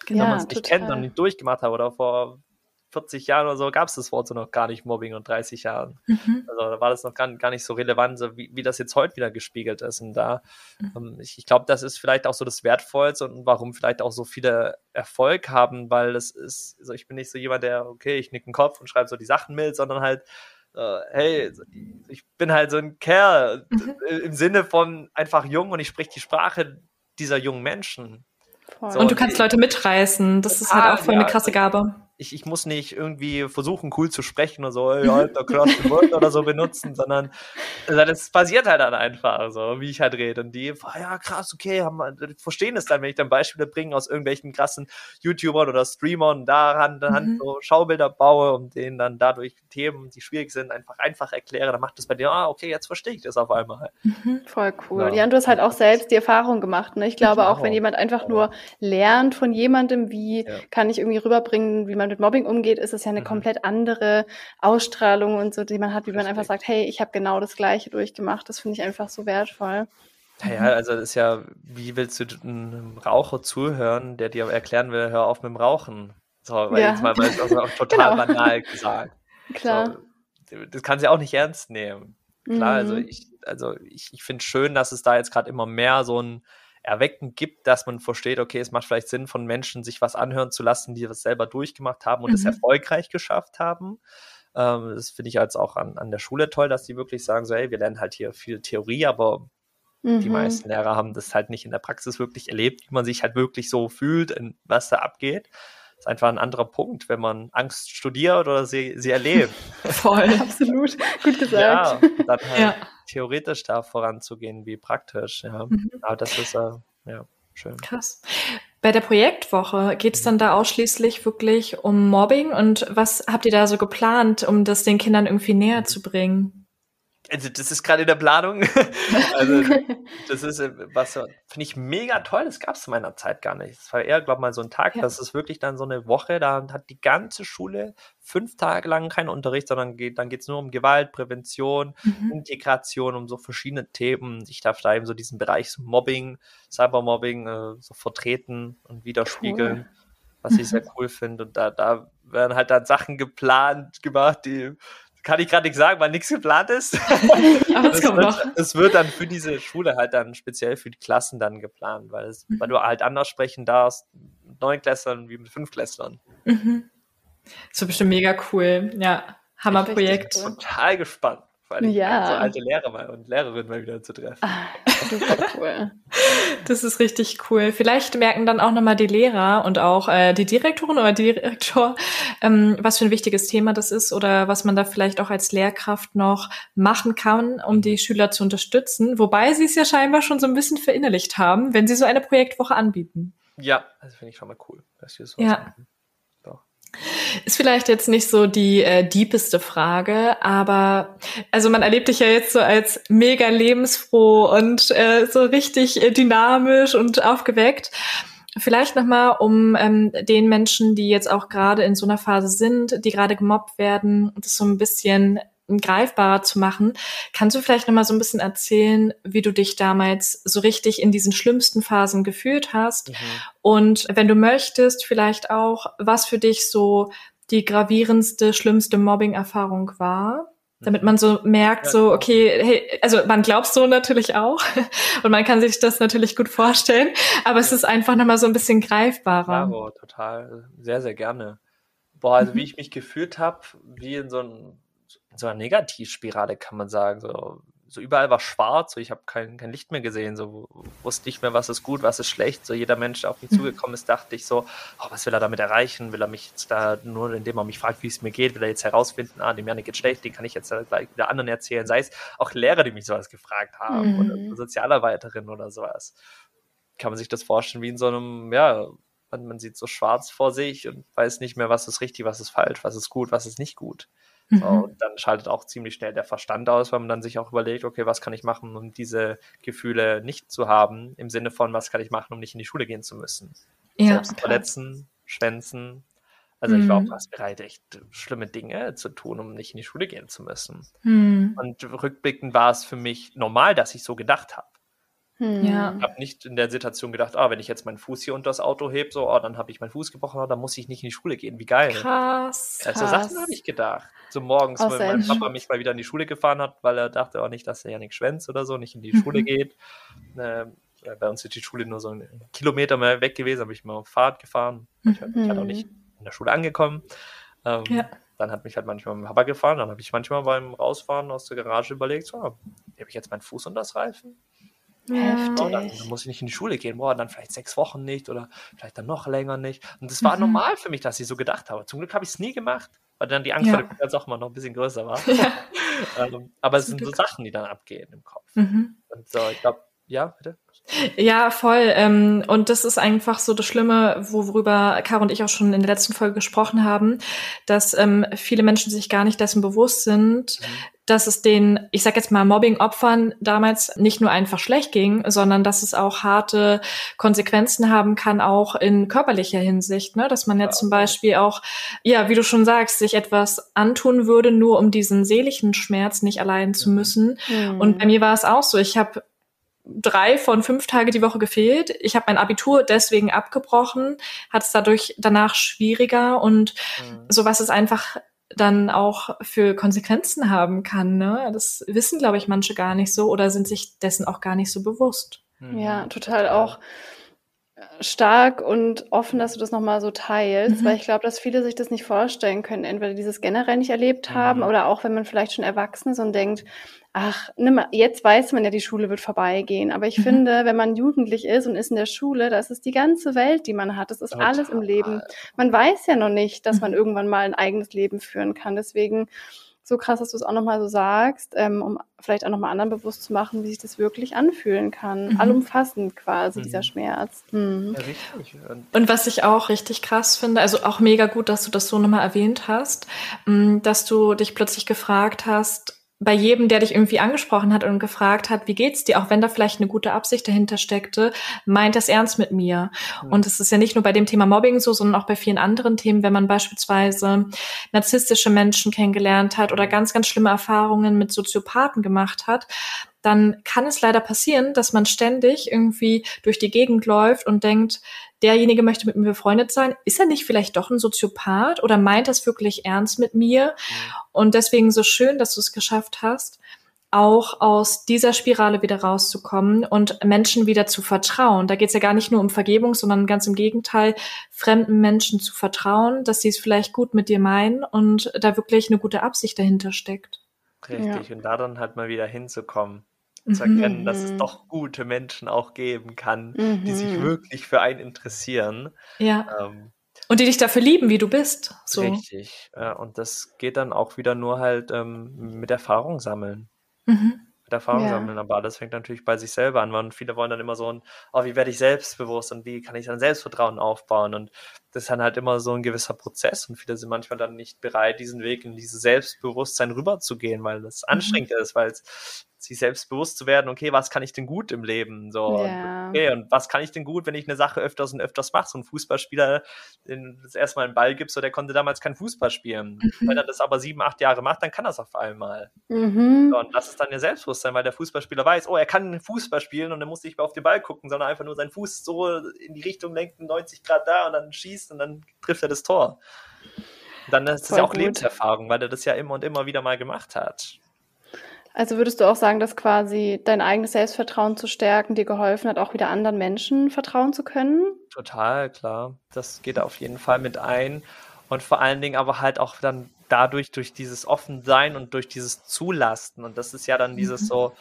Genau, wenn man es nicht kennt und nicht durchgemacht hat oder vor 40 Jahren oder so gab es das Wort so noch gar nicht, Mobbing und 30 Jahren. Mhm. Also da war das noch gar, gar nicht so relevant, so wie, wie das jetzt heute wieder gespiegelt ist. Und da, mhm. ähm, ich, ich glaube, das ist vielleicht auch so das Wertvollste und warum vielleicht auch so viele Erfolg haben, weil das ist, also ich bin nicht so jemand, der, okay, ich nick den Kopf und schreibe so die Sachen mit, sondern halt, äh, hey, ich bin halt so ein Kerl mhm. im Sinne von einfach jung und ich spreche die Sprache dieser jungen Menschen. So, und du kannst Leute mitreißen. Das ist halt auch voll ja, eine krasse Gabe ich, ich muss nicht irgendwie versuchen, cool zu sprechen oder so, ey, alter, krasse Wort oder so benutzen, sondern also das passiert halt dann einfach, so wie ich halt rede. Und die, oh, ja, krass, okay, haben, verstehen es dann, wenn ich dann Beispiele bringe aus irgendwelchen krassen YouTubern oder Streamern, daran dann mhm. so Schaubilder baue und denen dann dadurch Themen, die schwierig sind, einfach einfach erkläre, dann macht das bei dir, ah, okay, jetzt verstehe ich das auf einmal. Mhm, voll cool. Ja. ja, und du hast halt auch selbst die Erfahrung gemacht. Ne? Ich glaube auch, wenn jemand einfach nur lernt von jemandem, wie ja. kann ich irgendwie rüberbringen, wie man mit Mobbing umgeht, ist es ja eine mhm. komplett andere Ausstrahlung und so, die man hat, wie man einfach sagt, hey, ich habe genau das Gleiche durchgemacht. Das finde ich einfach so wertvoll. Naja, also das ist ja, wie willst du einem Raucher zuhören, der dir erklären will, hör auf mit dem Rauchen? So, weil ja. jetzt mal, es also auch total genau. banal gesagt. Klar. So, das kann sie auch nicht ernst nehmen. Klar, also mhm. also ich, also ich, ich finde schön, dass es da jetzt gerade immer mehr so ein Erwecken gibt, dass man versteht, okay, es macht vielleicht Sinn, von Menschen sich was anhören zu lassen, die das selber durchgemacht haben und es Mhm. erfolgreich geschafft haben. Ähm, das finde ich jetzt auch an, an der Schule toll, dass die wirklich sagen, so, hey, wir lernen halt hier viel Theorie, aber die Mhm. meisten Lehrer haben das halt nicht in der Praxis wirklich erlebt, wie man sich halt wirklich so fühlt, und was da abgeht. Das ist einfach ein anderer Punkt, wenn man Angst studiert oder sie, sie erlebt. Voll. Absolut. Gut gesagt. ja, dann halt Ja. theoretisch da voranzugehen, wie praktisch. Ja. Mhm. Aber das ist äh, ja schön. Krass. Bei der Projektwoche geht es dann da ausschließlich wirklich um Mobbing und was habt ihr da so geplant, um das den Kindern irgendwie näher zu bringen? Also das ist gerade in der Planung. also das ist äh, was finde ich mega toll. Das gab es zu meiner Zeit gar nicht. Es war eher, glaube mal so ein Tag. Ja. Das ist wirklich dann so eine Woche. Da hat die ganze Schule fünf Tage lang keinen Unterricht, sondern geht, dann geht es nur um Gewalt, Prävention, Mhm. Integration, um so verschiedene Themen. Ich darf da eben so diesen Bereich so Mobbing, Cybermobbing äh, so vertreten und widerspiegeln, was ich Mhm. sehr cool finde. Und da, da werden halt dann Sachen geplant, gemacht, die kann ich gerade nicht sagen, weil nichts geplant ist. Aber es kommt noch. wird, es wird dann für diese Schule halt dann speziell für die Klassen dann geplant, weil, es, weil Mhm. du halt anders sprechen darfst mit Neunklässlern wie mit Fünfklässlern. Mhm. Das wird bestimmt mega cool. Ja, Hammerprojekt. Richtig cool. Total gespannt, vor allem Ja. so alte Lehrer mal und Lehrerinnen mal wieder zu treffen. Ah, super cool. Das ist richtig cool. Vielleicht merken dann auch nochmal die Lehrer und auch äh, die Direktorin oder Direktor, ähm, was für ein wichtiges Thema das ist oder was man da vielleicht auch als Lehrkraft noch machen kann, um die Schüler zu unterstützen. Wobei sie es ja scheinbar schon so ein bisschen verinnerlicht haben, wenn sie so eine Projektwoche anbieten. Ja, das finde ich schon mal cool, dass wir sowas Ja. machen. Ist vielleicht jetzt nicht so die äh, deepeste Frage, aber also man erlebt dich ja jetzt so als mega lebensfroh und äh, so richtig äh, dynamisch und aufgeweckt. Vielleicht nochmal, um ähm, den Menschen, die jetzt auch gerade in so einer Phase sind, die gerade gemobbt werden, das so ein bisschen greifbarer zu machen. Kannst du vielleicht nochmal so ein bisschen erzählen, wie du dich damals so richtig in diesen schlimmsten Phasen gefühlt hast? Mhm. Und wenn du möchtest, vielleicht auch, was für dich so die gravierendste, schlimmste Mobbing-Erfahrung war, damit man so merkt, Ja, so, okay, hey, also man glaubt so natürlich auch und man kann sich das natürlich gut vorstellen, aber es ist einfach nochmal so ein bisschen greifbarer. Klaro, total. Sehr, sehr gerne. Boah, also Mhm. wie ich mich gefühlt habe, wie in so, ein, in so einer Negativspirale, kann man sagen. So, so überall war schwarz, so ich habe kein, kein Licht mehr gesehen, so wusste nicht mehr, was ist gut, was ist schlecht. So jeder Mensch, der auf mich Mhm. zugekommen ist, dachte ich so, oh, was will er damit erreichen? Will er mich jetzt da nur, indem er mich fragt, wie es mir geht, will er jetzt herausfinden, ah, dem Janik geht schlecht, den kann ich jetzt gleich wieder anderen erzählen. Sei es auch Lehrer, die mich sowas gefragt haben Mhm. oder Sozialarbeiterin oder sowas. Kann man sich das vorstellen wie in so einem, ja, man, man sieht so schwarz vor sich und weiß nicht mehr, was ist richtig, was ist falsch, was ist gut, was ist nicht gut. So, Mhm. und dann schaltet auch ziemlich schnell der Verstand aus, weil man dann sich auch überlegt, okay, was kann ich machen, um diese Gefühle nicht zu haben, im Sinne von, was kann ich machen, um nicht in die Schule gehen zu müssen. Ja, Selbst klar. verletzen, schwänzen. Also ich war auch Mhm. fast bereit, echt schlimme Dinge zu tun, um nicht in die Schule gehen zu müssen. Hm. Und rückblickend war es für mich normal, dass ich so gedacht habe. Hm. Ja. Ich habe nicht in der Situation gedacht, ah, wenn ich jetzt meinen Fuß hier unter das Auto hebe, so, oh, dann habe ich meinen Fuß gebrochen, oh, dann muss ich nicht in die Schule gehen. Wie geil. Krass. Also Krass. Sachen habe ich gedacht. So morgens, Auch wenn mein. Papa mich mal wieder in die Schule gefahren hat, weil er dachte auch nicht, dass der Janik schwänzt oder so, nicht in die Mhm. Schule geht. Ähm, bei uns ist die Schule nur so einen Kilometer mehr weg gewesen, habe ich mal auf Fahrrad gefahren. Ich bin halt auch nicht in der Schule angekommen. Ähm, Ja. Dann hat mich halt manchmal mein Papa gefahren, dann habe ich manchmal beim Rausfahren aus der Garage überlegt, so, habe ich jetzt meinen Fuß unter das Reifen? Oh, dann, dann muss ich nicht in die Schule gehen. Boah, dann vielleicht sechs Wochen nicht oder vielleicht dann noch länger nicht. Und das war Mhm. normal für mich, dass ich so gedacht habe. Zum Glück habe ich es nie gemacht, weil dann die Angst Ja. vor der Konkurrenz auch immer noch ein bisschen größer war. Ja. ähm, aber es Zum sind so Glück. Sachen, die dann abgehen im Kopf. Mhm. Und so, ich glaube, ja, bitte? Ja, voll. Ähm, und das ist einfach so das Schlimme, worüber Caro und ich auch schon in der letzten Folge gesprochen haben, dass ähm, viele Menschen sich gar nicht dessen bewusst sind, Mhm. dass es den, ich sag jetzt mal, Mobbing-Opfern damals nicht nur einfach schlecht ging, sondern dass es auch harte Konsequenzen haben kann, auch in körperlicher Hinsicht, ne? Dass man jetzt Ja. zum Beispiel auch, ja, wie du schon sagst, sich etwas antun würde, nur um diesen seelischen Schmerz nicht erleiden zu Mhm. müssen. Hm. Und bei mir war es auch so. Ich habe drei von fünf Tage die Woche gefehlt. Ich habe mein Abitur deswegen abgebrochen, hat es dadurch danach schwieriger und Mhm. sowas ist einfach dann auch für Konsequenzen haben kann. Ne? Das wissen, glaube ich, manche gar nicht so oder sind sich dessen auch gar nicht so bewusst. Ja, mhm. total, total. auch stark und offen, dass du das nochmal so teilst, mhm. weil ich glaube, dass viele sich das nicht vorstellen können, entweder dieses generell nicht erlebt haben mhm. oder auch wenn man vielleicht schon erwachsen ist und denkt, ach, nimm, jetzt weiß man ja, die Schule wird vorbeigehen. Aber ich mhm. finde, wenn man jugendlich ist und ist in der Schule, das ist die ganze Welt, die man hat. Das ist Total. alles im Leben. Man weiß ja noch nicht, dass man mhm. irgendwann mal ein eigenes Leben führen kann. Deswegen so krass, dass du es auch nochmal so sagst, ähm, um vielleicht auch nochmal anderen bewusst zu machen, wie sich das wirklich anfühlen kann. Mhm. Allumfassend quasi, mhm. dieser Schmerz. Mhm. Ja, richtig. Und was ich auch richtig krass finde, also auch mega gut, dass du das so nochmal erwähnt hast, dass du dich plötzlich gefragt hast, bei jedem, der dich irgendwie angesprochen hat und gefragt hat, wie geht's dir, auch wenn da vielleicht eine gute Absicht dahinter steckte, meint das ernst mit mir. Mhm. Und es ist ja nicht nur bei dem Thema Mobbing so, sondern auch bei vielen anderen Themen, wenn man beispielsweise narzisstische Menschen kennengelernt hat oder ganz, ganz schlimme Erfahrungen mit Soziopathen gemacht hat, dann kann es leider passieren, dass man ständig irgendwie durch die Gegend läuft und denkt, derjenige möchte mit mir befreundet sein. Ist er nicht vielleicht doch ein Soziopath oder meint das wirklich ernst mit mir? Mhm. Und deswegen so schön, dass du es geschafft hast, auch aus dieser Spirale wieder rauszukommen und Menschen wieder zu vertrauen. Da geht es ja gar nicht nur um Vergebung, sondern ganz im Gegenteil, fremden Menschen zu vertrauen, dass sie es vielleicht gut mit dir meinen und da wirklich eine gute Absicht dahinter steckt. Richtig, ja. und da dann halt mal wieder hinzukommen zu erkennen, mhm. dass es mhm. doch gute Menschen auch geben kann, mhm. die sich mhm. wirklich für einen interessieren. Ja. Ähm, und die dich dafür lieben, wie du bist. So. Richtig. Ja, und das geht dann auch wieder nur halt ähm, mit Erfahrung sammeln. Mhm. Mit Erfahrung ja. sammeln, aber das fängt natürlich bei sich selber an. Und viele wollen dann immer so ein, oh, wie werde ich selbstbewusst und wie kann ich dann Selbstvertrauen aufbauen? Und das ist dann halt immer so ein gewisser Prozess und viele sind manchmal dann nicht bereit, diesen Weg in dieses Selbstbewusstsein rüberzugehen, weil das mhm. anstrengend ist, weil es sich selbst bewusst zu werden, okay, was kann ich denn gut im Leben? So, ja. okay, und was kann ich denn gut, wenn ich eine Sache öfters und öfters mache? So ein Fußballspieler, den das erstmal einen Ball gibt, so der konnte damals keinen Fußball spielen. Mhm. Wenn er das aber sieben, acht Jahre macht, dann kann er es auf einmal. Mhm. So, und das ist dann ja Selbstbewusstsein, weil der Fußballspieler weiß, oh, er kann Fußball spielen und dann muss nicht mehr auf den Ball gucken, sondern einfach nur seinen Fuß so in die Richtung lenken, 90 Grad da und dann schießt und dann trifft er das Tor. Dann ist das ja auch gut. Lebenserfahrung, weil er das ja immer und immer wieder mal gemacht hat. Also würdest du auch sagen, dass quasi dein eigenes Selbstvertrauen zu stärken dir geholfen hat, auch wieder anderen Menschen vertrauen zu können? Total, klar. Das geht auf jeden Fall mit ein. Und vor allen Dingen aber halt auch dann dadurch, durch dieses Offensein und durch dieses Zulasten. Und das ist ja dann dieses mhm. so,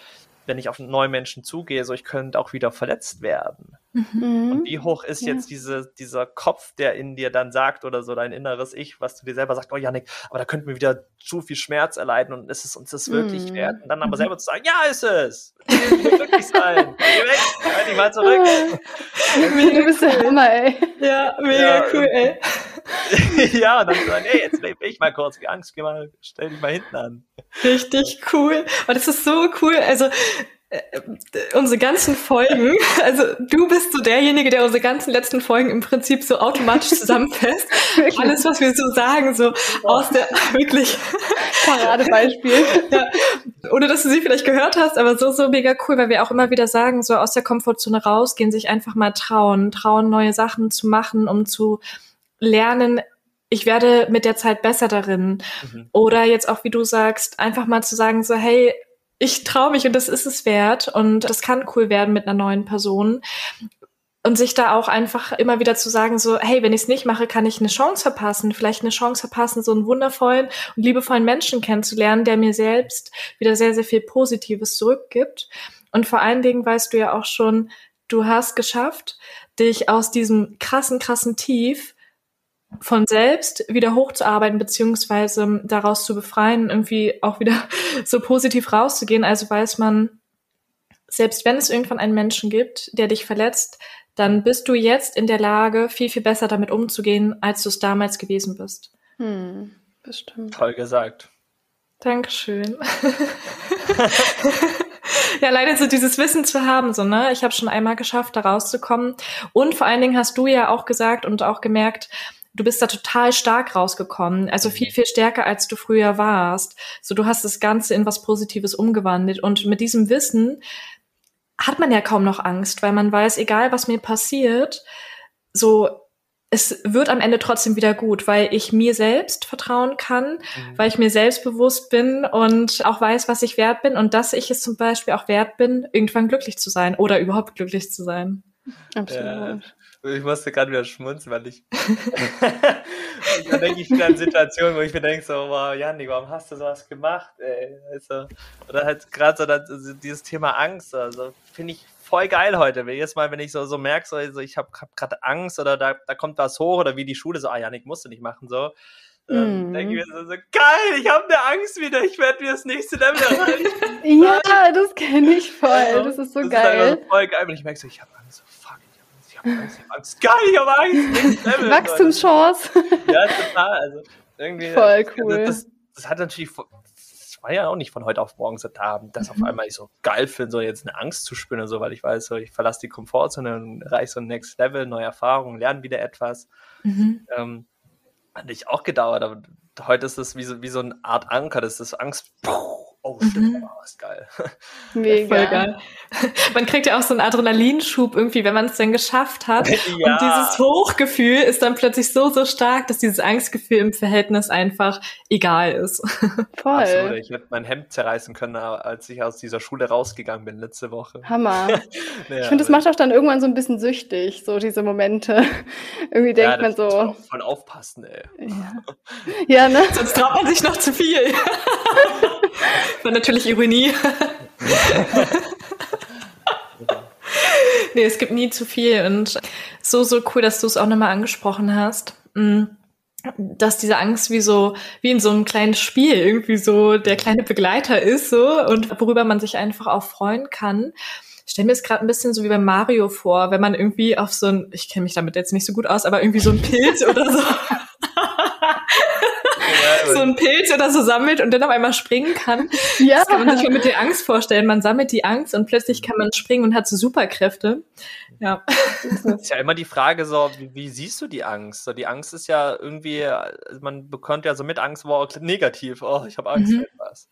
wenn ich auf neue Menschen zugehe, so ich könnte auch wieder verletzt werden. Mhm. Und wie hoch ist ja. jetzt diese, dieser Kopf, der in dir dann sagt oder so dein inneres Ich, was du dir selber sagst, oh Janik, aber da könnten wir wieder zu viel Schmerz erleiden und ist es uns das wirklich mhm. wert? Und dann aber mhm. selber zu sagen, ja, ist es! wirklich sein! Geh weg! Halt dich mal zurück! du bist der Hammer, ey. Ja, mega ja, cool, ey. ja, und dann sagen, ey, jetzt lebe ich mal kurz, wie Angst, geh mal, stell dich mal hinten an. Richtig cool. Und das ist so cool. Also, äh, unsere ganzen Folgen, also du bist so derjenige, der unsere ganzen letzten Folgen im Prinzip so automatisch zusammenfasst. Alles, was wir so sagen, so aus der wirklich Paradebeispiel. ja. Ohne dass du sie vielleicht gehört hast, aber so, so mega cool, weil wir auch immer wieder sagen, so aus der Komfortzone rausgehen, sich einfach mal trauen, trauen, neue Sachen zu machen, um zu lernen, ich werde mit der Zeit besser darin. Mhm. Oder jetzt auch, wie du sagst, einfach mal zu sagen, so, hey, ich traue mich und das ist es wert und das kann cool werden mit einer neuen Person. Und sich da auch einfach immer wieder zu sagen, so, hey, wenn ich es nicht mache, kann ich eine Chance verpassen, vielleicht eine Chance verpassen, so einen wundervollen und liebevollen Menschen kennenzulernen, der mir selbst wieder sehr, sehr viel Positives zurückgibt. Und vor allen Dingen weißt du ja auch schon, du hast geschafft, dich aus diesem krassen, krassen Tief von selbst wieder hochzuarbeiten, beziehungsweise daraus zu befreien, irgendwie auch wieder so positiv rauszugehen. Also weiß man, selbst wenn es irgendwann einen Menschen gibt, der dich verletzt, dann bist du jetzt in der Lage, viel, viel besser damit umzugehen, als du es damals gewesen bist. Hm, bestimmt. Toll gesagt. Dankeschön. ja, leider so dieses Wissen zu haben, so, ne? Ich habe schon einmal geschafft, da rauszukommen. Und vor allen Dingen hast du ja auch gesagt und auch gemerkt, du bist da total stark rausgekommen, also viel, mhm. viel stärker, als du früher warst. So, du hast das Ganze in was Positives umgewandelt. Und mit diesem Wissen hat man ja kaum noch Angst, weil man weiß, egal was mir passiert, so, es wird am Ende trotzdem wieder gut, weil ich mir selbst vertrauen kann, mhm. weil ich mir selbstbewusst bin und auch weiß, was ich wert bin und dass ich es zum Beispiel auch wert bin, irgendwann glücklich zu sein oder überhaupt glücklich zu sein. Absolut. Ja, ich musste gerade wieder schmunzeln, weil ich. dann denke ich wieder an Situationen, wo ich mir denke, so, wow, Janik, warum hast du sowas gemacht, ey? Also, oder halt gerade so das, dieses Thema Angst, also finde ich voll geil heute. Jedes Mal, wenn ich so, so merke, so, also ich habe hab gerade Angst oder da, da kommt was hoch oder wie die Schule so, ah Janik, musst du nicht machen, so. Ähm, mm. denke ich mir so, so geil, ich habe eine Angst wieder, ich werde mir das nächste Level erreichen. ja, das kenne ich voll, also, das ist so das geil. Ist voll geil, wenn ich merke so, ich habe Angst, ich habe Angst, ich habe Angst, ich habe Angst, Level. Wachstumschance. ja, total, also irgendwie. Voll cool. Das, das hat natürlich war ja auch nicht von heute auf morgen so da, dass mhm. auf einmal ich so geil finde, so jetzt eine Angst zu spüren und so, weil ich weiß, so, ich verlasse die Komfortzone und erreiche so ein Next Level, neue Erfahrungen, lerne wieder etwas. Mhm. Ähm, hat nicht auch gedauert, aber heute ist es wie so, wie so eine Art Anker, das ist Angst. Puh, Oh, stimmt, mhm. oh, ist geil. Mega. Voll geil. Man kriegt ja auch so einen Adrenalinschub irgendwie, wenn man es dann geschafft hat. Ja. Und dieses Hochgefühl ist dann plötzlich so, so stark, dass dieses Angstgefühl im Verhältnis einfach egal ist. Voll. Absolut. Ich hätte mein Hemd zerreißen können, als ich aus dieser Schule rausgegangen bin letzte Woche. Hammer. naja, ich finde, das macht auch dann irgendwann so ein bisschen süchtig, so diese Momente. Irgendwie denkt ja, man so. Voll aufpassen, ey. Ja, ja ne? Sonst traut man sich noch zu viel. War natürlich Ironie. nee, es gibt nie zu viel und so, so cool, dass du es auch nochmal angesprochen hast. Mm, dass diese Angst wie so, wie in so einem kleinen Spiel irgendwie so der kleine Begleiter ist, so, und worüber man sich einfach auch freuen kann. Ich stelle mir es gerade ein bisschen so wie bei Mario vor, wenn man irgendwie auf so ein, ich kenne mich damit jetzt nicht so gut aus, aber irgendwie so ein Pilz oder so so einen Pilz oder so sammelt und dann auf einmal springen kann. Ja. Das kann man sich mal mit der Angst vorstellen. Man sammelt die Angst und plötzlich kann man springen und hat so Superkräfte. Ja. Das ist ja immer die Frage so, wie, wie siehst du die Angst? So, die Angst ist ja irgendwie, also man bekommt ja so mit Angst, wow, negativ, oh, ich habe Angst mhm. vor etwas.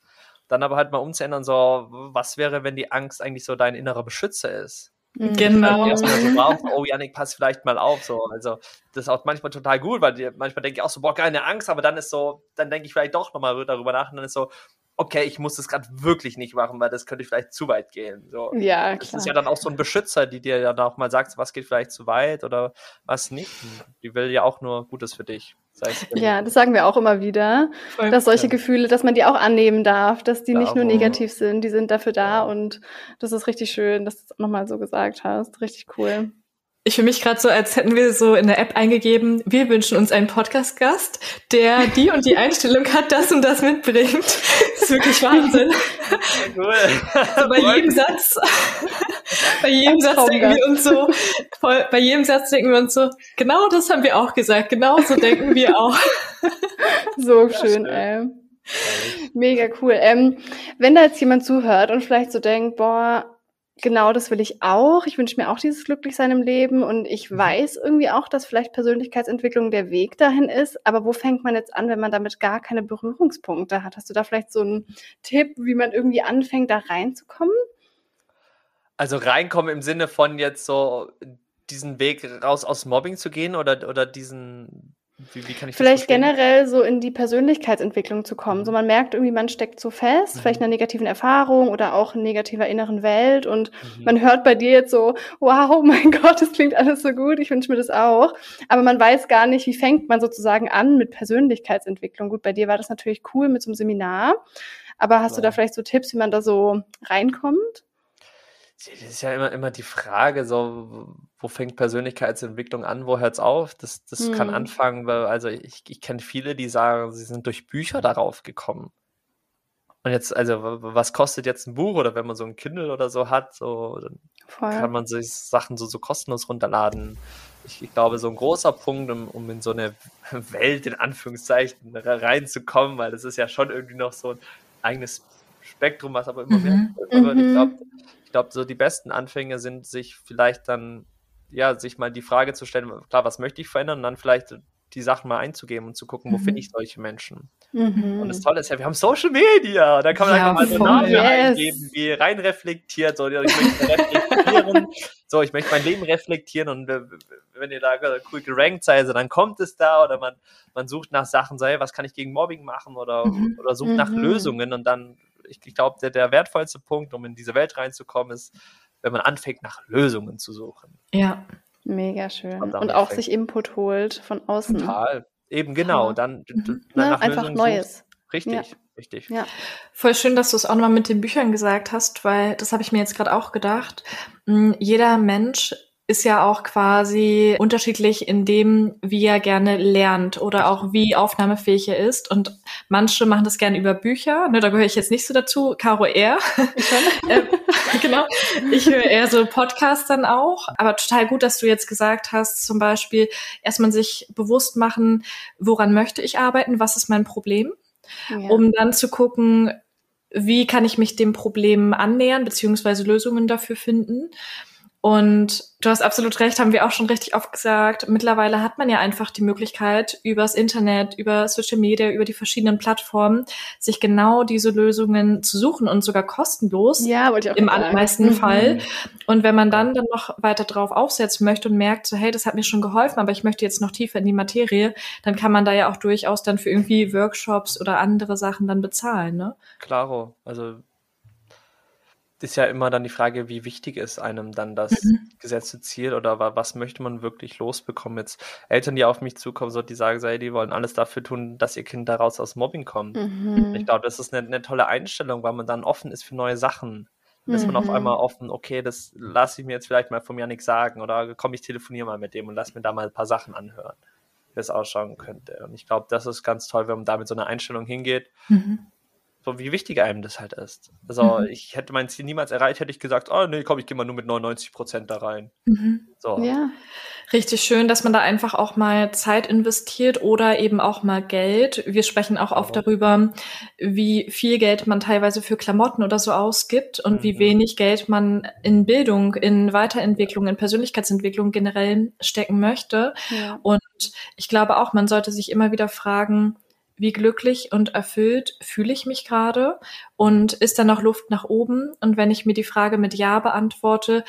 Dann aber halt mal umzuändern, so, was wäre, wenn die Angst eigentlich so dein innerer Beschützer ist? Mhm. Genau. Erstmal so raus, oh Janik, pass vielleicht mal auf. So. Also das ist auch manchmal total gut, weil die, manchmal denke ich auch so, boah, keine Angst, aber dann ist so, dann denke ich vielleicht doch nochmal darüber nach und dann ist so, okay, ich muss das gerade wirklich nicht machen, weil das könnte vielleicht zu weit gehen. So. Ja, klar. Das ist ja dann auch so ein Beschützer, die dir ja auch mal sagt, was geht vielleicht zu weit oder was nicht. Die will ja auch nur Gutes für dich. Ja, das sagen wir auch immer wieder, Voll. dass solche ja. Gefühle, dass man die auch annehmen darf, dass die nicht nur negativ sind, die sind dafür da und das ist richtig schön, dass du es nochmal so gesagt hast. Richtig cool. Ich fühle mich gerade so, als hätten wir so in der App eingegeben, wir wünschen uns einen Podcast-Gast, der die und die Einstellung hat, das und das mitbringt. Das ist wirklich Wahnsinn. Cool. Also bei jedem Satz, bei jedem Satz denken wir uns so, voll, bei jedem Satz denken wir uns so, genau das haben wir auch gesagt, genau so denken wir auch. So schön, ey. Mega cool. Ähm, wenn da jetzt jemand zuhört und vielleicht so denkt, boah, genau das will ich auch. Ich wünsche mir auch dieses Glücklichsein im Leben und ich mhm. weiß irgendwie auch, dass vielleicht Persönlichkeitsentwicklung der Weg dahin ist. Aber wo fängt man jetzt an, wenn man damit gar keine Berührungspunkte hat? Hast du da vielleicht so einen Tipp, wie man irgendwie anfängt, da reinzukommen? Also reinkommen im Sinne von jetzt so diesen Weg raus aus Mobbing zu gehen oder, oder diesen wie, wie kann ich vielleicht generell so in die Persönlichkeitsentwicklung zu kommen. Mhm. So man merkt irgendwie, man steckt so fest, mhm. vielleicht in einer negativen Erfahrung oder auch in negativer inneren Welt und mhm. man hört bei dir jetzt so, wow, mein Gott, das klingt alles so gut, ich wünsche mir das auch. Aber man weiß gar nicht, wie fängt man sozusagen an mit Persönlichkeitsentwicklung. Gut, bei dir war das natürlich cool mit so einem Seminar. Aber hast ja. du da vielleicht so Tipps, wie man da so reinkommt? Das ist ja immer, immer die Frage, so, wo fängt Persönlichkeitsentwicklung an, wo hört es auf? Das, das hm. kann anfangen, weil, also ich, ich kenne viele, die sagen, sie sind durch Bücher darauf gekommen. Und jetzt, also, was kostet jetzt ein Buch oder wenn man so ein Kindle oder so hat, so, dann Voll. kann man sich Sachen so, so kostenlos runterladen. Ich, ich glaube, so ein großer Punkt, um, um in so eine Welt in Anführungszeichen reinzukommen, weil das ist ja schon irgendwie noch so ein eigenes Spektrum, was aber immer mehr. Mhm. Ich glaube, ich glaube, so die besten Anfänge sind, sich vielleicht dann, ja, sich mal die Frage zu stellen, klar, was möchte ich verändern? Und dann vielleicht die Sachen mal einzugeben und zu gucken, wo mhm. finde ich solche Menschen. Mhm. Und das Tolle ist ja, wir haben Social Media. Da kann man ja, einfach mal so Namen yes. eingeben, wie rein reflektiert. So, ich möchte reflektieren. so, ich möchte mein Leben reflektieren und äh, wenn ihr da cool gerankt seid, dann kommt es da oder man, man sucht nach Sachen, so, hey, was kann ich gegen Mobbing machen oder, mhm. oder sucht nach mhm. Lösungen und dann, ich, ich glaube, der, der wertvollste Punkt, um in diese Welt reinzukommen, ist, wenn man anfängt, nach Lösungen zu suchen. Ja. Mega schön. Und, und auch sich Input holt von außen. Total. Eben genau. Dann, mhm. dann ne? einfach Lösungen Neues. Sucht. Richtig. Ja. Richtig. Ja. Voll schön, dass du es auch nochmal mit den Büchern gesagt hast, weil das habe ich mir jetzt gerade auch gedacht. Hm, jeder Mensch ist ja auch quasi unterschiedlich in dem, wie er gerne lernt oder auch wie aufnahmefähig er ist. Und manche machen das gerne über Bücher. Ne, da gehöre ich jetzt nicht so dazu. Caro eher. äh, genau. Ich höre eher so Podcasts dann auch. Aber total gut, dass du jetzt gesagt hast, zum Beispiel erstmal sich bewusst machen, woran möchte ich arbeiten? Was ist mein Problem? Ja. Um dann zu gucken, wie kann ich mich dem Problem annähern, beziehungsweise Lösungen dafür finden. Und du hast absolut recht, haben wir auch schon richtig oft gesagt. Mittlerweile hat man ja einfach die Möglichkeit, übers Internet, über Social Media, über die verschiedenen Plattformen, sich genau diese Lösungen zu suchen und sogar kostenlos. Ja, wollte ich auch Im allermeisten mhm. Fall. Und wenn man dann dann noch weiter drauf aufsetzen möchte und merkt, so, hey, das hat mir schon geholfen, aber ich möchte jetzt noch tiefer in die Materie, dann kann man da ja auch durchaus dann für irgendwie Workshops oder andere Sachen dann bezahlen, ne? Klaro. Also ist ja immer dann die Frage, wie wichtig ist einem dann das mhm. gesetzte Ziel oder was möchte man wirklich losbekommen? Jetzt Eltern, die auf mich zukommen, so, die sagen, so, hey, die wollen alles dafür tun, dass ihr Kind daraus aus Mobbing kommt. Mhm. Ich glaube, das ist eine, eine, tolle Einstellung, weil man dann offen ist für neue Sachen. Ist man auf mhm. einmal offen, okay, das lasse ich mir jetzt vielleicht mal von Janik sagen oder komm, ich telefoniere mal mit dem und lass mir da mal ein paar Sachen anhören, wie es ausschauen könnte. Und ich glaube, das ist ganz toll, wenn man da mit so einer Einstellung hingeht. Mhm so wie wichtig einem das halt ist. Also mhm. ich hätte mein Ziel niemals erreicht, hätte ich gesagt, oh nee, komm, ich gehe mal nur mit 99 Prozent da rein. Mhm. So. Ja. Richtig schön, dass man da einfach auch mal Zeit investiert oder eben auch mal Geld. Wir sprechen auch oft darüber, wie viel Geld man teilweise für Klamotten oder so ausgibt und mhm. wie wenig Geld man in Bildung, in Weiterentwicklung, in Persönlichkeitsentwicklung generell stecken möchte. Ja. Und ich glaube auch, man sollte sich immer wieder fragen, wie glücklich und erfüllt fühle ich mich gerade und ist da noch Luft nach oben? Und wenn ich mir die Frage mit Ja beantworte,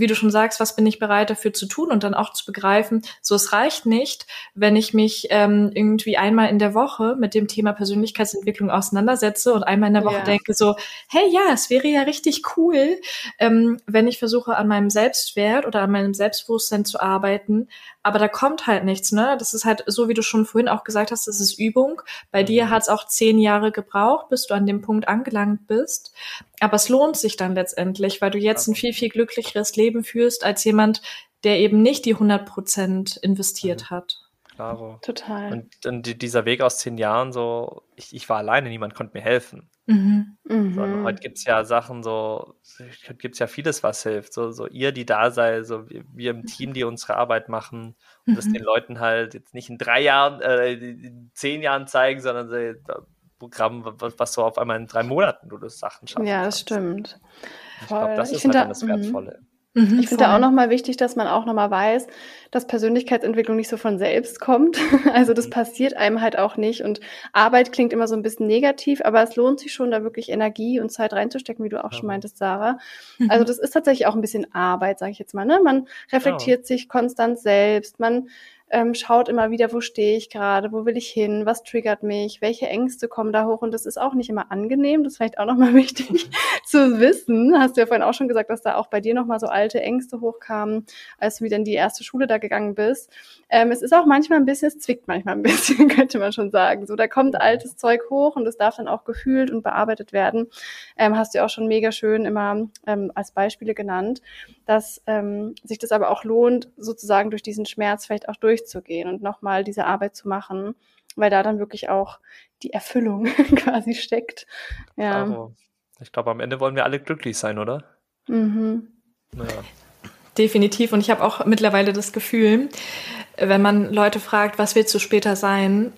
wie du schon sagst, was bin ich bereit dafür zu tun und dann auch zu begreifen, so es reicht nicht, wenn ich mich ähm, irgendwie einmal in der Woche mit dem Thema Persönlichkeitsentwicklung auseinandersetze und einmal in der Woche ja. denke so, hey ja, es wäre ja richtig cool, ähm, wenn ich versuche an meinem Selbstwert oder an meinem Selbstbewusstsein zu arbeiten, aber da kommt halt nichts, ne? Das ist halt so, wie du schon vorhin auch gesagt hast, das ist Übung. Bei dir mhm. hat es auch zehn Jahre gebraucht, bis du an dem Punkt angelangt bist. Aber es lohnt sich dann letztendlich, weil du jetzt ein viel, viel glücklicheres Leben führst als jemand, der eben nicht die 100 Prozent investiert mhm. hat. Klaro. Total. Und, und dieser Weg aus zehn Jahren, so, ich, ich war alleine, niemand konnte mir helfen. Mhm. Mhm. heute gibt es ja Sachen so, heute gibt es ja vieles, was hilft. So, so ihr, die da seid, so wir im Team, die unsere Arbeit machen und mhm. das den Leuten halt jetzt nicht in drei Jahren, äh, in zehn Jahren zeigen, sondern so, Programm, was, was so auf einmal in drei Monaten du das Sachen schaffst. Ja, das stimmt. Ich glaube, das ich ist halt dann das mhm. Wertvolle. Mhm, ich finde da auch nochmal wichtig, dass man auch nochmal weiß, dass Persönlichkeitsentwicklung nicht so von selbst kommt. Also das mhm. passiert einem halt auch nicht. Und Arbeit klingt immer so ein bisschen negativ, aber es lohnt sich schon, da wirklich Energie und Zeit reinzustecken, wie du auch ja. schon meintest, Sarah. Mhm. Also das ist tatsächlich auch ein bisschen Arbeit, sage ich jetzt mal. Ne? Man reflektiert ja. sich konstant selbst, man ähm, schaut immer wieder, wo stehe ich gerade, wo will ich hin, was triggert mich, welche Ängste kommen da hoch und das ist auch nicht immer angenehm, das ist vielleicht auch nochmal wichtig zu wissen. Hast du ja vorhin auch schon gesagt, dass da auch bei dir nochmal so alte Ängste hochkamen, als du wieder in die erste Schule da gegangen bist. Ähm, es ist auch manchmal ein bisschen, es zwickt manchmal ein bisschen, könnte man schon sagen. So, da kommt altes Zeug hoch und es darf dann auch gefühlt und bearbeitet werden. Ähm, hast du ja auch schon mega schön immer ähm, als Beispiele genannt, dass ähm, sich das aber auch lohnt, sozusagen durch diesen Schmerz vielleicht auch durchzugehen und nochmal diese Arbeit zu machen, weil da dann wirklich auch die Erfüllung quasi steckt. Ja. Also, ich glaube, am Ende wollen wir alle glücklich sein, oder? Mhm. Ja. Definitiv. Und ich habe auch mittlerweile das Gefühl, wenn man Leute fragt, was willst du später sein,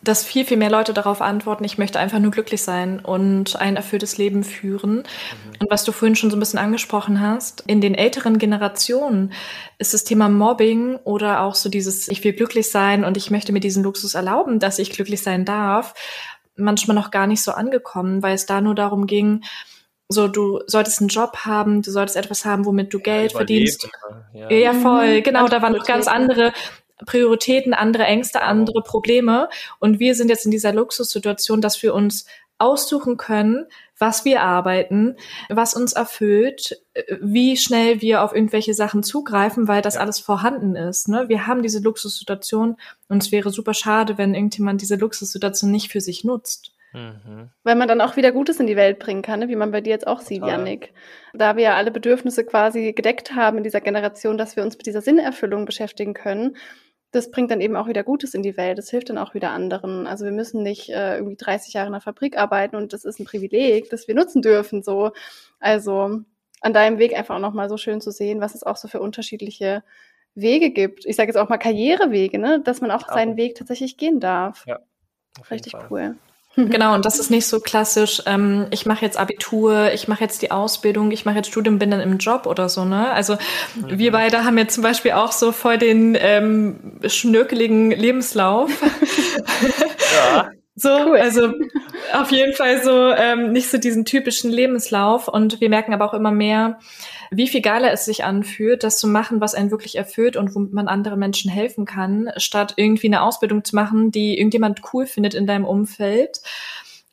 dass viel, viel mehr Leute darauf antworten, ich möchte einfach nur glücklich sein und ein erfülltes Leben führen. Mhm. Und was du vorhin schon so ein bisschen angesprochen hast, in den älteren Generationen ist das Thema Mobbing oder auch so dieses, ich will glücklich sein und ich möchte mir diesen Luxus erlauben, dass ich glücklich sein darf, manchmal noch gar nicht so angekommen, weil es da nur darum ging, so du solltest einen Job haben, du solltest etwas haben, womit du Geld ja, verdienst. Ja. ja. voll, genau, da waren noch ganz andere Prioritäten, andere Ängste, andere Probleme. Und wir sind jetzt in dieser Luxussituation, dass wir uns aussuchen können, was wir arbeiten, was uns erfüllt, wie schnell wir auf irgendwelche Sachen zugreifen, weil das ja. alles vorhanden ist. Ne? Wir haben diese Luxussituation und es wäre super schade, wenn irgendjemand diese Luxussituation nicht für sich nutzt. Mhm. Weil man dann auch wieder Gutes in die Welt bringen kann, ne? wie man bei dir jetzt auch sieht, Total. Yannick. Da wir ja alle Bedürfnisse quasi gedeckt haben in dieser Generation, dass wir uns mit dieser Sinnerfüllung beschäftigen können, das bringt dann eben auch wieder Gutes in die Welt. Das hilft dann auch wieder anderen. Also wir müssen nicht äh, irgendwie 30 Jahre in der Fabrik arbeiten und das ist ein Privileg, das wir nutzen dürfen. So, also an deinem Weg einfach auch nochmal so schön zu sehen, was es auch so für unterschiedliche Wege gibt. Ich sage jetzt auch mal Karrierewege, ne? dass man auch seinen Weg tatsächlich gehen darf. Ja, Richtig cool. Genau, und das ist nicht so klassisch, ähm, ich mache jetzt Abitur, ich mache jetzt die Ausbildung, ich mache jetzt Studium, bin dann im Job oder so, ne? Also mhm. wir beide haben jetzt zum Beispiel auch so voll den ähm, schnörkeligen Lebenslauf. ja. So, cool. also auf jeden Fall so ähm, nicht so diesen typischen Lebenslauf. Und wir merken aber auch immer mehr, wie viel geiler es sich anfühlt, das zu machen, was einen wirklich erfüllt und womit man anderen Menschen helfen kann, statt irgendwie eine Ausbildung zu machen, die irgendjemand cool findet in deinem Umfeld.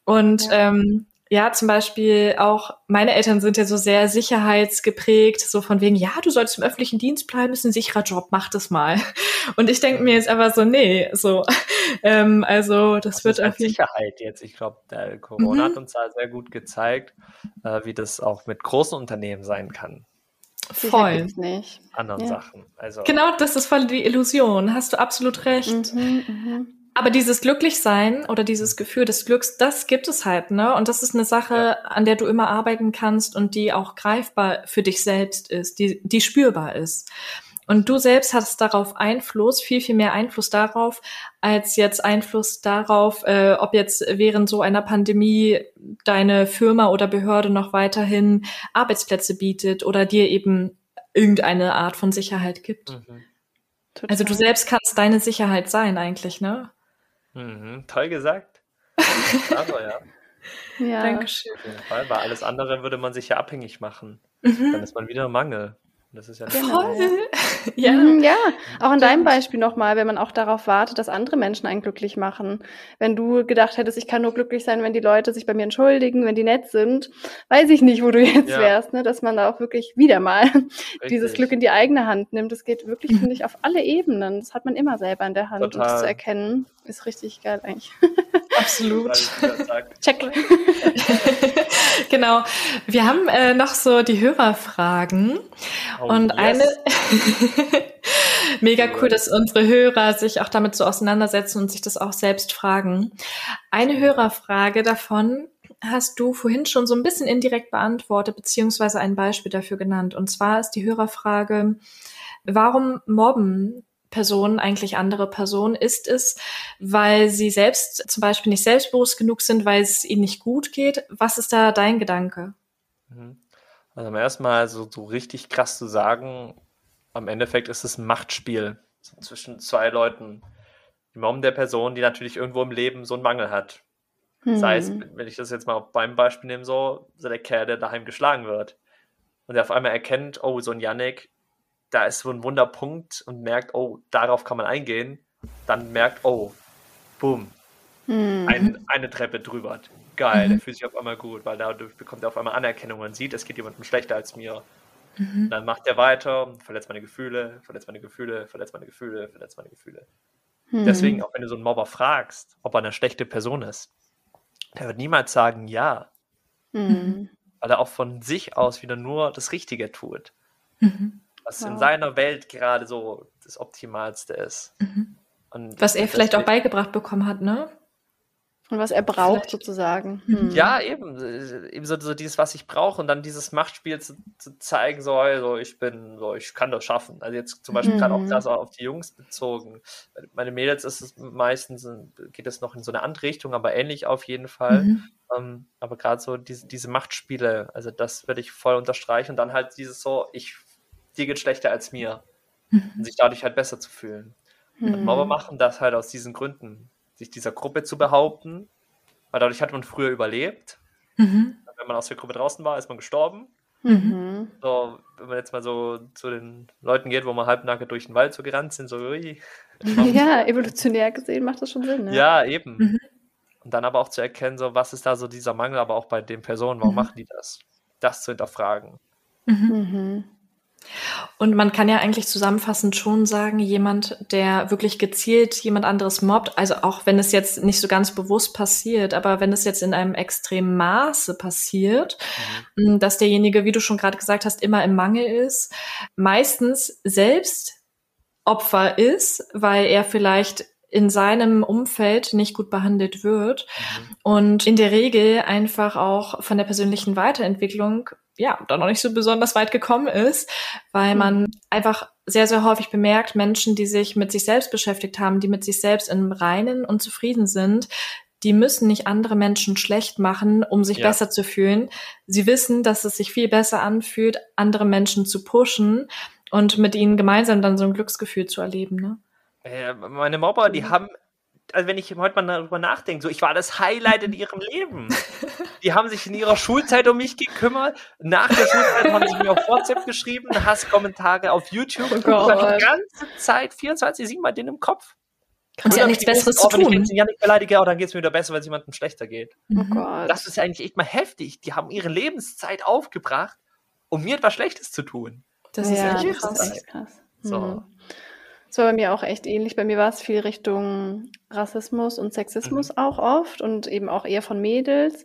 Und ja. ähm, ja, zum Beispiel auch meine Eltern sind ja so sehr sicherheitsgeprägt, so von wegen, ja, du solltest im öffentlichen Dienst bleiben, ist ein sicherer Job, mach das mal. Und ich denke mir jetzt aber so, nee, so, ähm, also das, das wird auf jeden Sicherheit jetzt. Ich glaube, Corona mhm. hat uns da sehr gut gezeigt, äh, wie das auch mit großen Unternehmen sein kann. Voll. Nicht. Anderen ja. Sachen. Also genau, das ist voll die Illusion. Hast du absolut recht. Mhm, mh. Aber dieses Glücklichsein oder dieses Gefühl des Glücks, das gibt es halt, ne? Und das ist eine Sache, ja. an der du immer arbeiten kannst und die auch greifbar für dich selbst ist, die, die spürbar ist. Und du selbst hast darauf Einfluss, viel, viel mehr Einfluss darauf, als jetzt Einfluss darauf, äh, ob jetzt während so einer Pandemie deine Firma oder Behörde noch weiterhin Arbeitsplätze bietet oder dir eben irgendeine Art von Sicherheit gibt. Mhm. Also du selbst kannst deine Sicherheit sein eigentlich, ne? Mhm, toll gesagt. Aber ja. ja. Dankeschön. Auf jeden Fall, weil alles andere würde man sich ja abhängig machen. Mhm. Dann ist man wieder Mangel. Das ist ja genau. ja. Mhm, ja, auch in deinem Beispiel nochmal, wenn man auch darauf wartet, dass andere Menschen einen glücklich machen. Wenn du gedacht hättest, ich kann nur glücklich sein, wenn die Leute sich bei mir entschuldigen, wenn die nett sind, weiß ich nicht, wo du jetzt ja. wärst, ne? dass man da auch wirklich wieder mal Richtig. dieses Glück in die eigene Hand nimmt. Das geht wirklich, finde ich, auf alle Ebenen. Das hat man immer selber in der Hand. Total. Und das zu erkennen, ist richtig geil eigentlich. Absolut. Check. genau. Wir haben äh, noch so die Hörerfragen. Oh, und yes. eine mega cool, dass unsere Hörer sich auch damit so auseinandersetzen und sich das auch selbst fragen. Eine Hörerfrage davon hast du vorhin schon so ein bisschen indirekt beantwortet, beziehungsweise ein Beispiel dafür genannt. Und zwar ist die Hörerfrage, warum mobben Personen eigentlich andere Personen? Ist es, weil sie selbst zum Beispiel nicht selbstbewusst genug sind, weil es ihnen nicht gut geht? Was ist da dein Gedanke? Mhm. Also am ersten Mal so, so richtig krass zu sagen, am Endeffekt ist es ein Machtspiel zwischen zwei Leuten. Die Mom der Person, die natürlich irgendwo im Leben so einen Mangel hat. Hm. Sei es, wenn ich das jetzt mal beim Beispiel nehme, so, so der Kerl, der daheim geschlagen wird. Und der auf einmal erkennt, oh, so ein Yannick, da ist so ein Wunderpunkt und merkt, oh, darauf kann man eingehen. Dann merkt, oh, boom, hm. ein, eine Treppe drüber. Geil, mhm. der fühlt sich auf einmal gut, weil dadurch bekommt er auf einmal Anerkennung und sieht, es geht jemandem schlechter als mir. Mhm. Dann macht er weiter, verletzt meine Gefühle, verletzt meine Gefühle, verletzt meine Gefühle, verletzt meine Gefühle. Mhm. Deswegen, auch wenn du so einen Mobber fragst, ob er eine schlechte Person ist, der wird niemals sagen, ja. Mhm. Weil er auch von sich aus wieder nur das Richtige tut. Mhm. Was wow. in seiner Welt gerade so das Optimalste ist. Mhm. Und Was er vielleicht auch beigebracht bekommen hat, ne? Und was er braucht Vielleicht. sozusagen. Hm. Ja, eben. Eben so, so, dieses, was ich brauche und dann dieses Machtspiel zu, zu, zeigen, so, also ich bin, so, ich kann das schaffen. Also jetzt zum Beispiel mhm. gerade auch das auf die Jungs bezogen. Meine Mädels ist es meistens, geht es noch in so eine andere Richtung, aber ähnlich auf jeden Fall. Mhm. Um, aber gerade so diese, diese Machtspiele, also das würde ich voll unterstreichen und dann halt dieses so, ich, dir geht schlechter als mir. Mhm. Und sich dadurch halt besser zu fühlen. Und Mobber mhm. machen das halt aus diesen Gründen sich dieser Gruppe zu behaupten, weil dadurch hat man früher überlebt. Mhm. Wenn man aus der Gruppe draußen war, ist man gestorben. Mhm. So, wenn man jetzt mal so zu den Leuten geht, wo man halbnackt durch den Wald so gerannt sind, so ui. Ja, evolutionär gesehen macht das schon Sinn. Ne? Ja, eben. Mhm. Und dann aber auch zu erkennen, so was ist da so dieser Mangel, aber auch bei den Personen, warum mhm. machen die das? Das zu hinterfragen. Mhm. Und man kann ja eigentlich zusammenfassend schon sagen, jemand, der wirklich gezielt jemand anderes mobbt, also auch wenn es jetzt nicht so ganz bewusst passiert, aber wenn es jetzt in einem extremen Maße passiert, mhm. dass derjenige, wie du schon gerade gesagt hast, immer im Mangel ist, meistens selbst Opfer ist, weil er vielleicht in seinem Umfeld nicht gut behandelt wird mhm. und in der Regel einfach auch von der persönlichen Weiterentwicklung ja, da noch nicht so besonders weit gekommen ist, weil hm. man einfach sehr, sehr häufig bemerkt, Menschen, die sich mit sich selbst beschäftigt haben, die mit sich selbst im Reinen und zufrieden sind, die müssen nicht andere Menschen schlecht machen, um sich ja. besser zu fühlen. Sie wissen, dass es sich viel besser anfühlt, andere Menschen zu pushen und mit ihnen gemeinsam dann so ein Glücksgefühl zu erleben. Ne? Äh, meine Mobber, die haben also wenn ich heute mal darüber nachdenke, so ich war das Highlight in ihrem Leben. Die haben sich in ihrer Schulzeit um mich gekümmert. Nach der Schulzeit haben sie mir auf WhatsApp geschrieben, Hasskommentare auf YouTube. Oh Gott. Die ganze Zeit 24-7 bei denen im Kopf. Und sie haben nichts Besseres zu tun. Wenn ich Janik beleidige, oh, dann geht es mir wieder besser, weil es jemandem schlechter geht. Oh Gott. Das ist eigentlich echt mal heftig. Die haben ihre Lebenszeit aufgebracht, um mir etwas Schlechtes zu tun. Das ja, ist echt krass. Das ist echt krass. So. Mhm. Das war bei mir auch echt ähnlich. Bei mir war es viel Richtung Rassismus und Sexismus mhm. auch oft und eben auch eher von Mädels.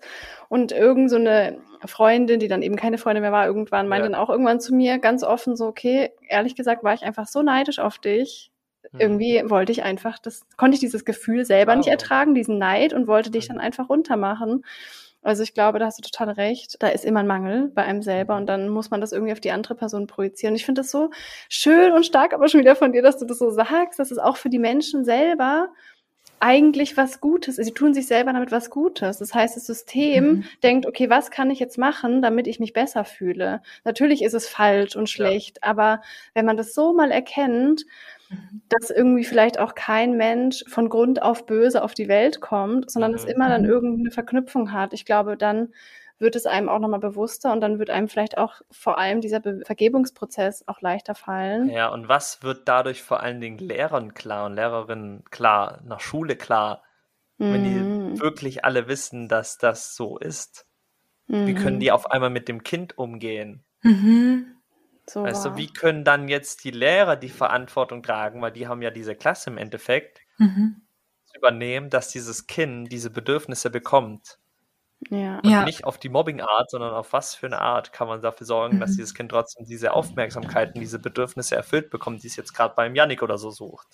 Und irgend so eine Freundin, die dann eben keine Freundin mehr war, irgendwann meinte ja. dann auch irgendwann zu mir ganz offen so, okay, ehrlich gesagt war ich einfach so neidisch auf dich. Mhm. Irgendwie wollte ich einfach, das konnte ich dieses Gefühl selber wow. nicht ertragen, diesen Neid und wollte dich mhm. dann einfach runtermachen. Also ich glaube, da hast du total recht. Da ist immer ein Mangel bei einem selber und dann muss man das irgendwie auf die andere Person projizieren. Ich finde das so schön und stark, aber schon wieder von dir, dass du das so sagst, dass es auch für die Menschen selber eigentlich was Gutes ist. Sie tun sich selber damit was Gutes. Das heißt, das System mhm. denkt, okay, was kann ich jetzt machen, damit ich mich besser fühle? Natürlich ist es falsch und schlecht, ja. aber wenn man das so mal erkennt, dass irgendwie vielleicht auch kein Mensch von Grund auf böse auf die Welt kommt, sondern es mhm. immer dann irgendeine Verknüpfung hat. Ich glaube, dann wird es einem auch nochmal bewusster und dann wird einem vielleicht auch vor allem dieser Be Vergebungsprozess auch leichter fallen. Ja, und was wird dadurch vor allen Dingen Lehrern klar und Lehrerinnen klar, nach Schule klar, mhm. wenn die mhm. wirklich alle wissen, dass das so ist? Mhm. Wie können mhm. die auf einmal mit dem Kind umgehen? Mhm. So weißt du, wie können dann jetzt die Lehrer die Verantwortung tragen, weil die haben ja diese Klasse im Endeffekt, mhm. zu übernehmen, dass dieses Kind diese Bedürfnisse bekommt. Ja. Und ja. nicht auf die Mobbing-Art, sondern auf was für eine Art kann man dafür sorgen, mhm. dass dieses Kind trotzdem diese Aufmerksamkeiten, diese Bedürfnisse erfüllt bekommt, die es jetzt gerade beim Yannick oder so sucht.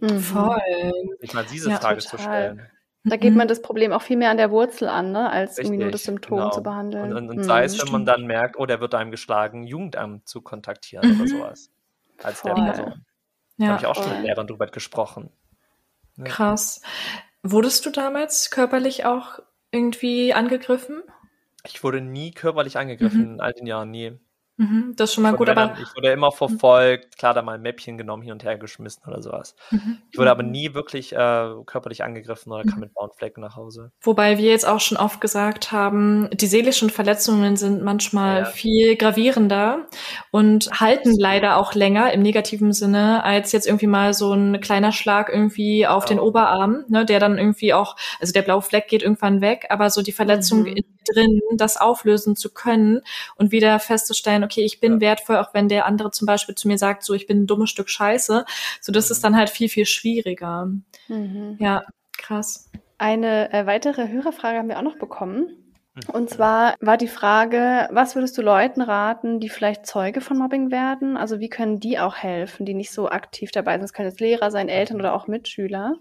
Mhm. Voll. Sich mal diese ja, Frage total. zu stellen. Da geht man mhm. das Problem auch viel mehr an der Wurzel an, ne, als Richtig, irgendwie nur das Symptom genau. zu behandeln. Und, und, und mhm, sei es, wenn man dann merkt, oh, der wird einem geschlagen, Jugendamt zu kontaktieren mhm. oder sowas. Als voll. der Person. Ja, habe ich auch voll. schon mit Lehrern drüber gesprochen. Ja. Krass. Wurdest du damals körperlich auch irgendwie angegriffen? Ich wurde nie körperlich angegriffen, mhm. in all den Jahren, nie. Mhm, das ist schon mal gut, aber. ich wurde immer verfolgt, klar, da mal ein Mäppchen genommen, hin und her geschmissen oder sowas. Mhm. Ich wurde aber nie wirklich äh, körperlich angegriffen oder kam mhm. mit blauen Flecken nach Hause. Wobei wir jetzt auch schon oft gesagt haben, die seelischen Verletzungen sind manchmal ja. viel gravierender und halten leider auch länger im negativen Sinne, als jetzt irgendwie mal so ein kleiner Schlag irgendwie auf genau. den Oberarm, ne, der dann irgendwie auch, also der blaue Fleck geht irgendwann weg, aber so die Verletzung mhm. Drin, das auflösen zu können und wieder festzustellen, okay, ich bin ja. wertvoll, auch wenn der andere zum Beispiel zu mir sagt, so ich bin ein dummes Stück Scheiße. So das mhm. ist dann halt viel, viel schwieriger. Mhm. Ja, krass. Eine äh, weitere Hörerfrage haben wir auch noch bekommen. Mhm. Und zwar war die Frage, was würdest du Leuten raten, die vielleicht Zeuge von Mobbing werden? Also wie können die auch helfen, die nicht so aktiv dabei sind? Das können jetzt Lehrer sein, Eltern oder auch Mitschüler.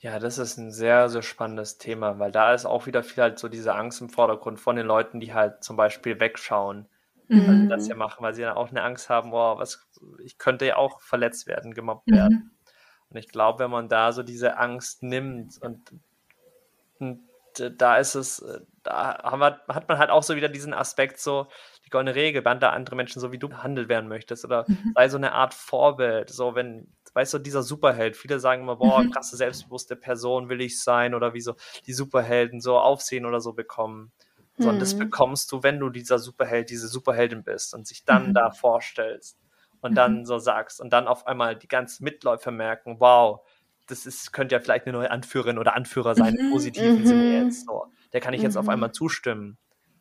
Ja, das ist ein sehr, sehr spannendes Thema, weil da ist auch wieder viel halt so diese Angst im Vordergrund von den Leuten, die halt zum Beispiel wegschauen, weil sie Mhm. das ja machen, weil sie dann auch eine Angst haben, boah, was, ich könnte ja auch verletzt werden, gemobbt werden. Mhm. Und ich glaube, wenn man da so diese Angst nimmt und, und da ist es, äh, da wir, hat man halt auch so wieder diesen Aspekt, so die goldene Regel, behandle andere Menschen so, wie du behandelt werden möchtest oder Mhm. sei so eine Art Vorbild, so wenn, weißt du, dieser Superheld, viele sagen immer, boah, Mhm. krasse, selbstbewusste Person will ich sein oder wie so die Superhelden so Aufsehen oder so bekommen. So, und das Mhm. bekommst du, wenn du dieser Superheld, diese Superheldin bist und sich dann Mhm. da vorstellst und Mhm. dann so sagst und dann auf einmal die ganzen Mitläufer merken, wow, das ist, könnte ja vielleicht eine neue Anführerin oder Anführer sein, im Mhm. positiven Sinne Mhm. jetzt so. Der kann ich jetzt auf Mhm. einmal zustimmen.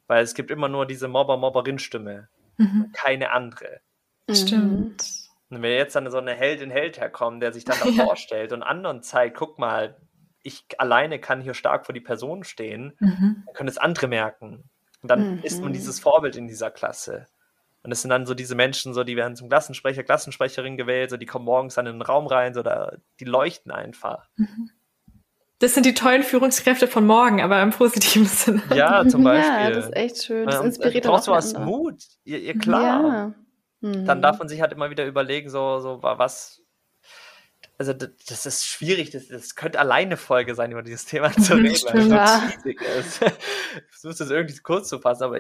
Weil es gibt immer nur diese Mobber-Mobberin-Stimme, Mhm. keine andere. Mhm. Stimmt. Und wenn jetzt dann so eine Heldin-Held herkommt, der sich dann da Ja. vorstellt und anderen zeigt, guck mal, ich alleine kann hier stark vor die Person stehen, Mhm. dann können es andere merken. Und dann Mhm. ist man dieses Vorbild in dieser Klasse. Und es sind dann so diese Menschen, so, die werden zum Klassensprecher, Klassensprecherin gewählt, so, die kommen morgens dann in den Raum rein, so, da, die leuchten einfach. Das sind die tollen Führungskräfte von morgen, aber im positiven Sinne. Ja, zum Beispiel. Ja, das ist echt schön. Das Ja, inspiriert du auch brauchst sowas andere. Mut, ihr, ihr klar. Ja. Mhm. Dann darf man sich halt immer wieder überlegen, so, so wa- was. Also das ist schwierig, das, das könnte alleine eine Folge sein, über dieses Thema zu Mhm, reden, weil stimmt. es Ja. so riesig ist. Ich versuche das irgendwie kurz zu fassen, aber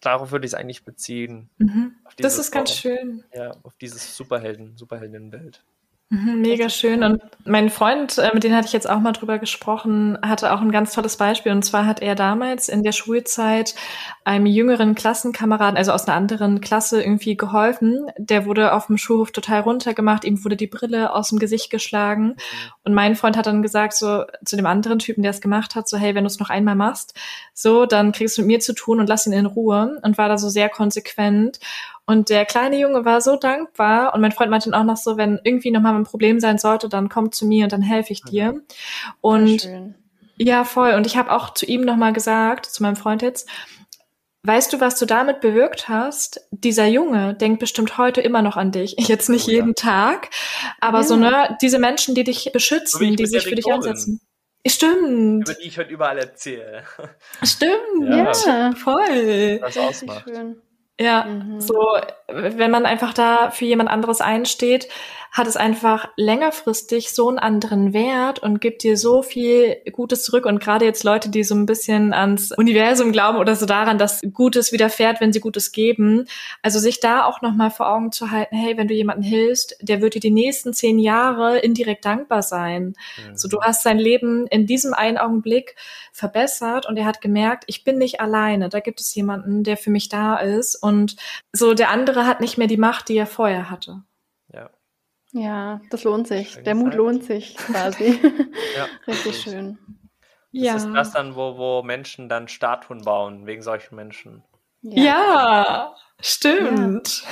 darauf würde ich es eigentlich beziehen. Mhm. Das ist ganz schön. Ja, auf dieses Superhelden, Superheldinnenbild. Mhm, mega schön. Und mein Freund, äh, mit dem hatte ich jetzt auch mal drüber gesprochen, hatte auch ein ganz tolles Beispiel. Und zwar hat er damals in der Schulzeit einem jüngeren Klassenkameraden, also aus einer anderen Klasse, irgendwie geholfen. Der wurde auf dem Schulhof total runtergemacht, ihm wurde die Brille aus dem Gesicht geschlagen. Und mein Freund hat dann gesagt, so zu dem anderen Typen, der es gemacht hat, so, hey, wenn du es noch einmal machst, so, dann kriegst du mit mir zu tun und lass ihn in Ruhe. Und war da so sehr konsequent. Und der kleine Junge war so dankbar. Und mein Freund meinte dann auch noch so, wenn irgendwie nochmal ein Problem sein sollte, dann komm zu mir und dann helfe ich dir. Sehr Und schön. ja, voll. Und ich habe auch zu ihm nochmal gesagt, zu meinem Freund jetzt, weißt du, was du damit bewirkt hast? Dieser Junge denkt bestimmt heute immer noch an dich. Jetzt nicht Oh ja. jeden Tag, aber so, Ja. ne, diese Menschen, die dich So beschützen, ich die sich für dich einsetzen. Stimmt, Über die ich heute überall erzähle. stimmt, Ja. Ja. voll. Richtig ausmacht. schön. Ja, Mhm. so, wenn man einfach da für jemand anderes einsteht, hat es einfach längerfristig so einen anderen Wert und gibt dir so viel Gutes zurück. Und gerade jetzt Leute, die so ein bisschen ans Universum glauben oder so daran, dass Gutes widerfährt, wenn sie Gutes geben. Also sich da auch nochmal vor Augen zu halten, hey, wenn du jemandem hilfst, der wird dir die nächsten zehn Jahre indirekt dankbar sein. Mhm. So, du hast sein Leben in diesem einen Augenblick verbessert und er hat gemerkt, ich bin nicht alleine. Da gibt es jemanden, der für mich da ist und so der andere hat nicht mehr die Macht, die er vorher hatte. Ja. Ja, das lohnt sich. Schön Der Mut lohnt sich quasi. ja. Richtig schön. Das ist das dann, wo, wo Menschen dann Statuen bauen, wegen solchen Menschen. Ja, stimmt.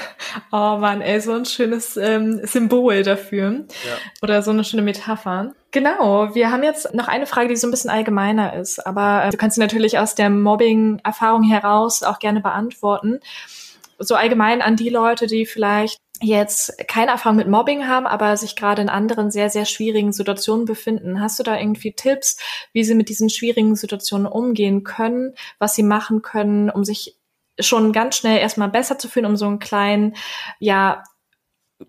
Oh Mann, ey, so ein schönes ähm, Symbol dafür. Ja. Oder so eine schöne Metapher. Genau, wir haben jetzt noch eine Frage, die so ein bisschen allgemeiner ist, aber äh, du kannst sie natürlich aus der Mobbing-Erfahrung heraus auch gerne beantworten. So allgemein an die Leute, die vielleicht jetzt keine Erfahrung mit Mobbing haben, aber sich gerade in anderen sehr, sehr schwierigen Situationen befinden. Hast du da irgendwie Tipps, wie sie mit diesen schwierigen Situationen umgehen können, was sie machen können, um sich schon ganz schnell erstmal besser zu fühlen, um so einen kleinen, ja,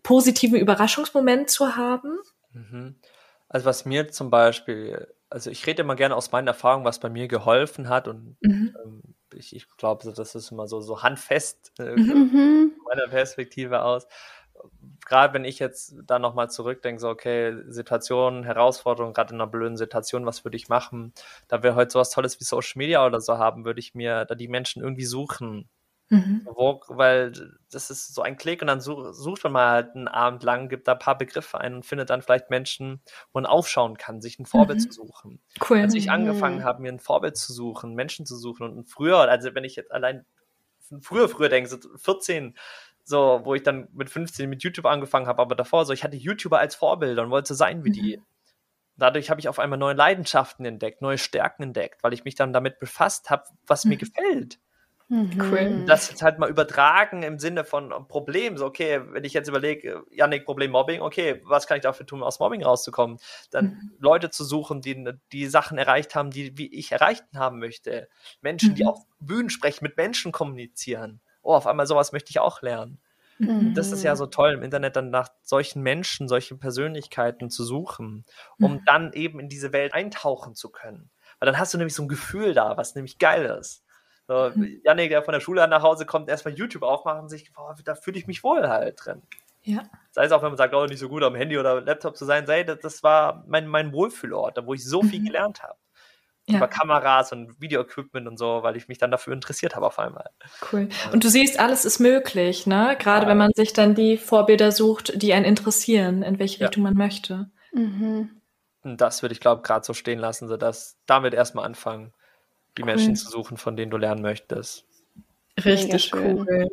positiven Überraschungsmoment zu haben? Mhm. Also was mir zum Beispiel, also ich rede immer gerne aus meinen Erfahrungen, was bei mir geholfen hat und Mhm. ähm, ich, ich glaube, das ist immer so, so handfest äh, Mhm. Von meiner Perspektive aus. Gerade wenn ich jetzt da nochmal zurückdenke, so okay, Situation, Herausforderung, gerade in einer blöden Situation, was würde ich machen? Da wir heute sowas Tolles wie Social Media oder so haben, würde ich mir da die Menschen irgendwie suchen. Mhm. Wo, weil das ist so ein Klick und dann such, sucht man mal halt einen Abend lang, gibt da ein paar Begriffe ein und findet dann vielleicht Menschen, wo man aufschauen kann, sich ein Vorbild Mhm. zu suchen. Cool. Als ich Mhm. angefangen habe, mir ein Vorbild zu suchen, Menschen zu suchen und früher, also wenn ich jetzt allein früher, früher denke, so 14, so, wo ich dann mit 15 mit YouTube angefangen habe, aber davor so, ich hatte YouTuber als Vorbilder und wollte sein wie Mhm. die. Dadurch habe ich auf einmal neue Leidenschaften entdeckt, neue Stärken entdeckt, weil ich mich dann damit befasst habe, was mir Mhm. gefällt. Cool. Das jetzt halt mal übertragen im Sinne von Problem. So, okay, wenn ich jetzt überlege, Janik, Problem Mobbing, okay, was kann ich dafür tun, aus Mobbing rauszukommen? Dann mhm. Leute zu suchen, die die Sachen erreicht haben, die wie ich erreicht haben möchte. Menschen, mhm. die auf Bühnen sprechen, mit Menschen kommunizieren. Oh, auf einmal sowas möchte ich auch lernen. Mhm. Das ist ja so toll im Internet dann nach solchen Menschen, solchen Persönlichkeiten zu suchen, um mhm. dann eben in diese Welt eintauchen zu können. Weil dann hast du nämlich so ein Gefühl da, was nämlich geil ist. So. Janik, der von der Schule nach Hause kommt, erstmal YouTube aufmachen und sich, boah, da fühle ich mich wohl halt drin. Ja. Sei es auch, wenn man sagt, oh, nicht so gut am Handy oder Laptop zu sein, sei, das, das war mein, mein Wohlfühlort, wo ich so viel mhm. gelernt habe. Ja. Über Kameras und Videoequipment und so, weil ich mich dann dafür interessiert habe auf einmal. Cool. Und du siehst, alles ist möglich, ne? Gerade ja. wenn man sich dann die Vorbilder sucht, die einen interessieren, in welche Richtung man möchte. Mhm. Und das würde ich, glaube gerade so stehen lassen, sodass damit erstmal anfangen die cool. Menschen zu suchen, von denen du lernen möchtest. Richtig cool.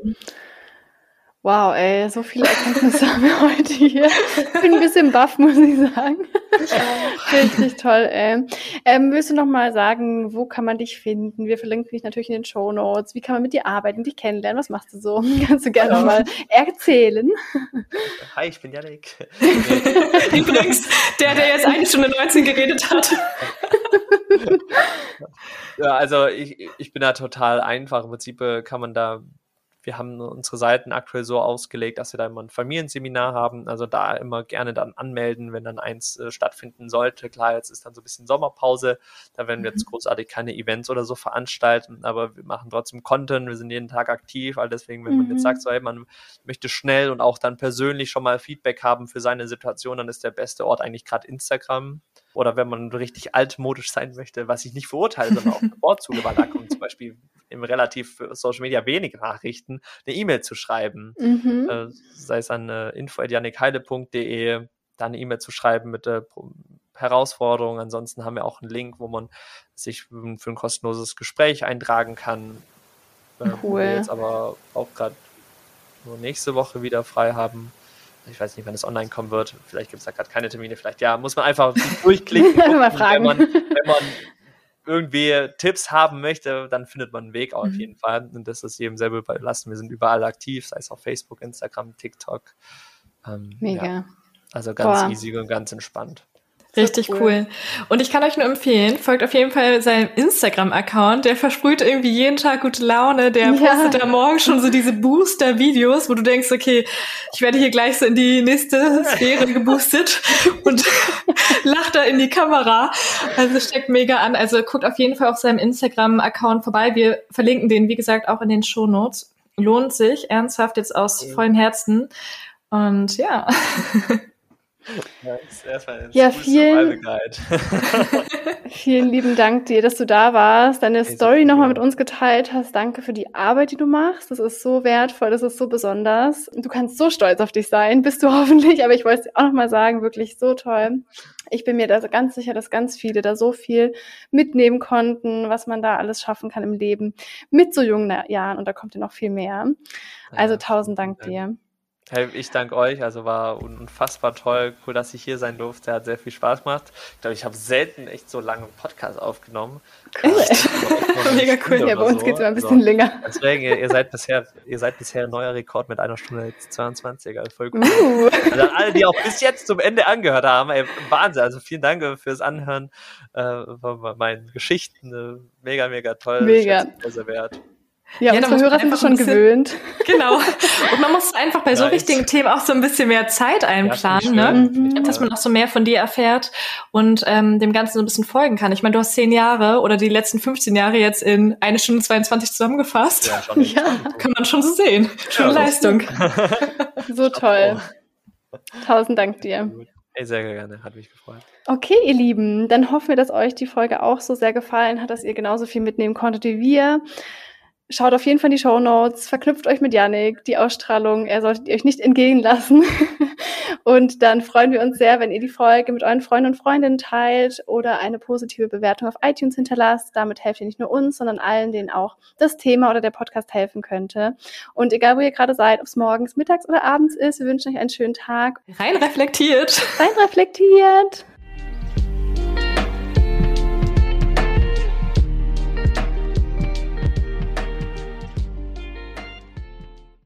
Wow, ey, so viele Erkenntnisse haben wir heute hier. Ich bin ein bisschen baff, muss ich sagen. Richtig toll, ey. Ähm, willst du noch mal sagen, wo kann man dich finden? Wir verlinken dich natürlich in den Show Notes. Wie kann man mit dir arbeiten, dich kennenlernen? Was machst du so? Kannst du gerne mal erzählen? Hi, ich bin Janik. Übrigens, der, der jetzt eine Stunde 19 geredet hat. Ja, also ich, ich bin da total einfach. Im Prinzip äh, kann man da wir haben unsere Seiten aktuell so ausgelegt, dass wir da immer ein Familienseminar haben. Also da immer gerne dann anmelden, wenn dann eins äh, stattfinden sollte. Klar, jetzt ist dann so ein bisschen Sommerpause. Da werden wir jetzt mhm. großartig keine Events oder so veranstalten, aber wir machen trotzdem Content. Wir sind jeden Tag aktiv. All deswegen, wenn man jetzt mhm. sagt, so, hey, man möchte schnell und auch dann persönlich schon mal Feedback haben für seine Situation, dann ist der beste Ort eigentlich gerade Instagram. Oder wenn man richtig altmodisch sein möchte, was ich nicht verurteile, sondern auch bevorzuge, weil da kommen zum Beispiel im relativ Social Media wenig Nachrichten, eine E-Mail zu schreiben. Mhm. Äh, sei es an äh, info.janikheile.de, da eine E-Mail zu schreiben mit der Herausforderung. Ansonsten haben wir auch einen Link, wo man sich für ein kostenloses Gespräch eintragen kann. Äh, cool. wir jetzt aber auch gerade nur nächste Woche wieder frei haben. Ich weiß nicht, wann es online kommen wird. Vielleicht gibt es da gerade keine Termine. Vielleicht ja, muss man einfach durchklicken. Gucken. Wenn man, wenn man irgendwie Tipps haben möchte, dann findet man einen Weg auf mhm. jeden Fall. Und das ist jedem selber überlassen. Wir sind überall aktiv, sei es auf Facebook, Instagram, TikTok. Ähm, Mega. Ja. Also ganz Boah. easy und ganz entspannt. Richtig cool. cool. Und ich kann euch nur empfehlen, folgt auf jeden Fall seinem Instagram-Account. Der versprüht irgendwie jeden Tag gute Laune. Der ja. postet da morgen schon so diese Booster-Videos, wo du denkst, okay, ich werde hier gleich so in die nächste Sphäre geboostet und lacht da in die Kamera. Also steckt mega an. Also guckt auf jeden Fall auf seinem Instagram-Account vorbei. Wir verlinken den, wie gesagt, auch in den Show Notes. Lohnt sich, ernsthaft jetzt aus vollem Herzen. Und ja. Ja, ja vielen, vielen lieben Dank dir, dass du da warst, deine hey, Story nochmal mit uns geteilt hast. Danke für die Arbeit, die du machst. Das ist so wertvoll, das ist so besonders. Du kannst so stolz auf dich sein, bist du hoffentlich, aber ich wollte es dir auch nochmal sagen, wirklich so toll. Ich bin mir da ganz sicher, dass ganz viele da so viel mitnehmen konnten, was man da alles schaffen kann im Leben mit so jungen Jahren und da kommt ja noch viel mehr. Also tausend Dank dir. Hey, ich danke euch, also war unfassbar toll, cool, dass ich hier sein durfte, hat sehr viel Spaß gemacht. Ich glaube, ich habe selten echt so lange einen Podcast aufgenommen. Echt? Mega cool, ja, bei uns so. geht es immer ein bisschen so. länger. Deswegen, ihr, ihr, seid bisher, ihr seid bisher neuer Rekord mit einer Stunde jetzt 22, also voll cool. Uh. Also alle, die auch bis jetzt zum Ende angehört haben, ey, Wahnsinn, also vielen Dank fürs Anhören äh, von meinen Geschichten, äh, mega, mega toll, mega. sehr wert. Ja, ja unsere Hörer sind schon bisschen, gewöhnt. Genau. Und man muss einfach bei so wichtigen Themen auch so ein bisschen mehr Zeit einplanen, ja, ne? Mhm. dass man auch so mehr von dir erfährt und ähm, dem Ganzen so ein bisschen folgen kann. Ich meine, du hast zehn Jahre oder die letzten 15 Jahre jetzt in eine Stunde 22 zusammengefasst. Ja, schon ja. kann man schon so sehen. Schöne ja, Leistung. so toll. Tausend Dank dir. Ey, sehr gerne, hat mich gefreut. Okay, ihr Lieben, dann hoffen wir, dass euch die Folge auch so sehr gefallen hat, dass ihr genauso viel mitnehmen konntet wie wir. Schaut auf jeden Fall in die Show Notes, verknüpft euch mit Yannick, die Ausstrahlung, er solltet ihr euch nicht entgehen lassen. und dann freuen wir uns sehr, wenn ihr die Folge mit euren Freunden und Freundinnen teilt oder eine positive Bewertung auf iTunes hinterlasst. Damit helft ihr nicht nur uns, sondern allen, denen auch das Thema oder der Podcast helfen könnte. Und egal, wo ihr gerade seid, ob es morgens, mittags oder abends ist, wir wünschen euch einen schönen Tag. Rein reflektiert. Rein reflektiert.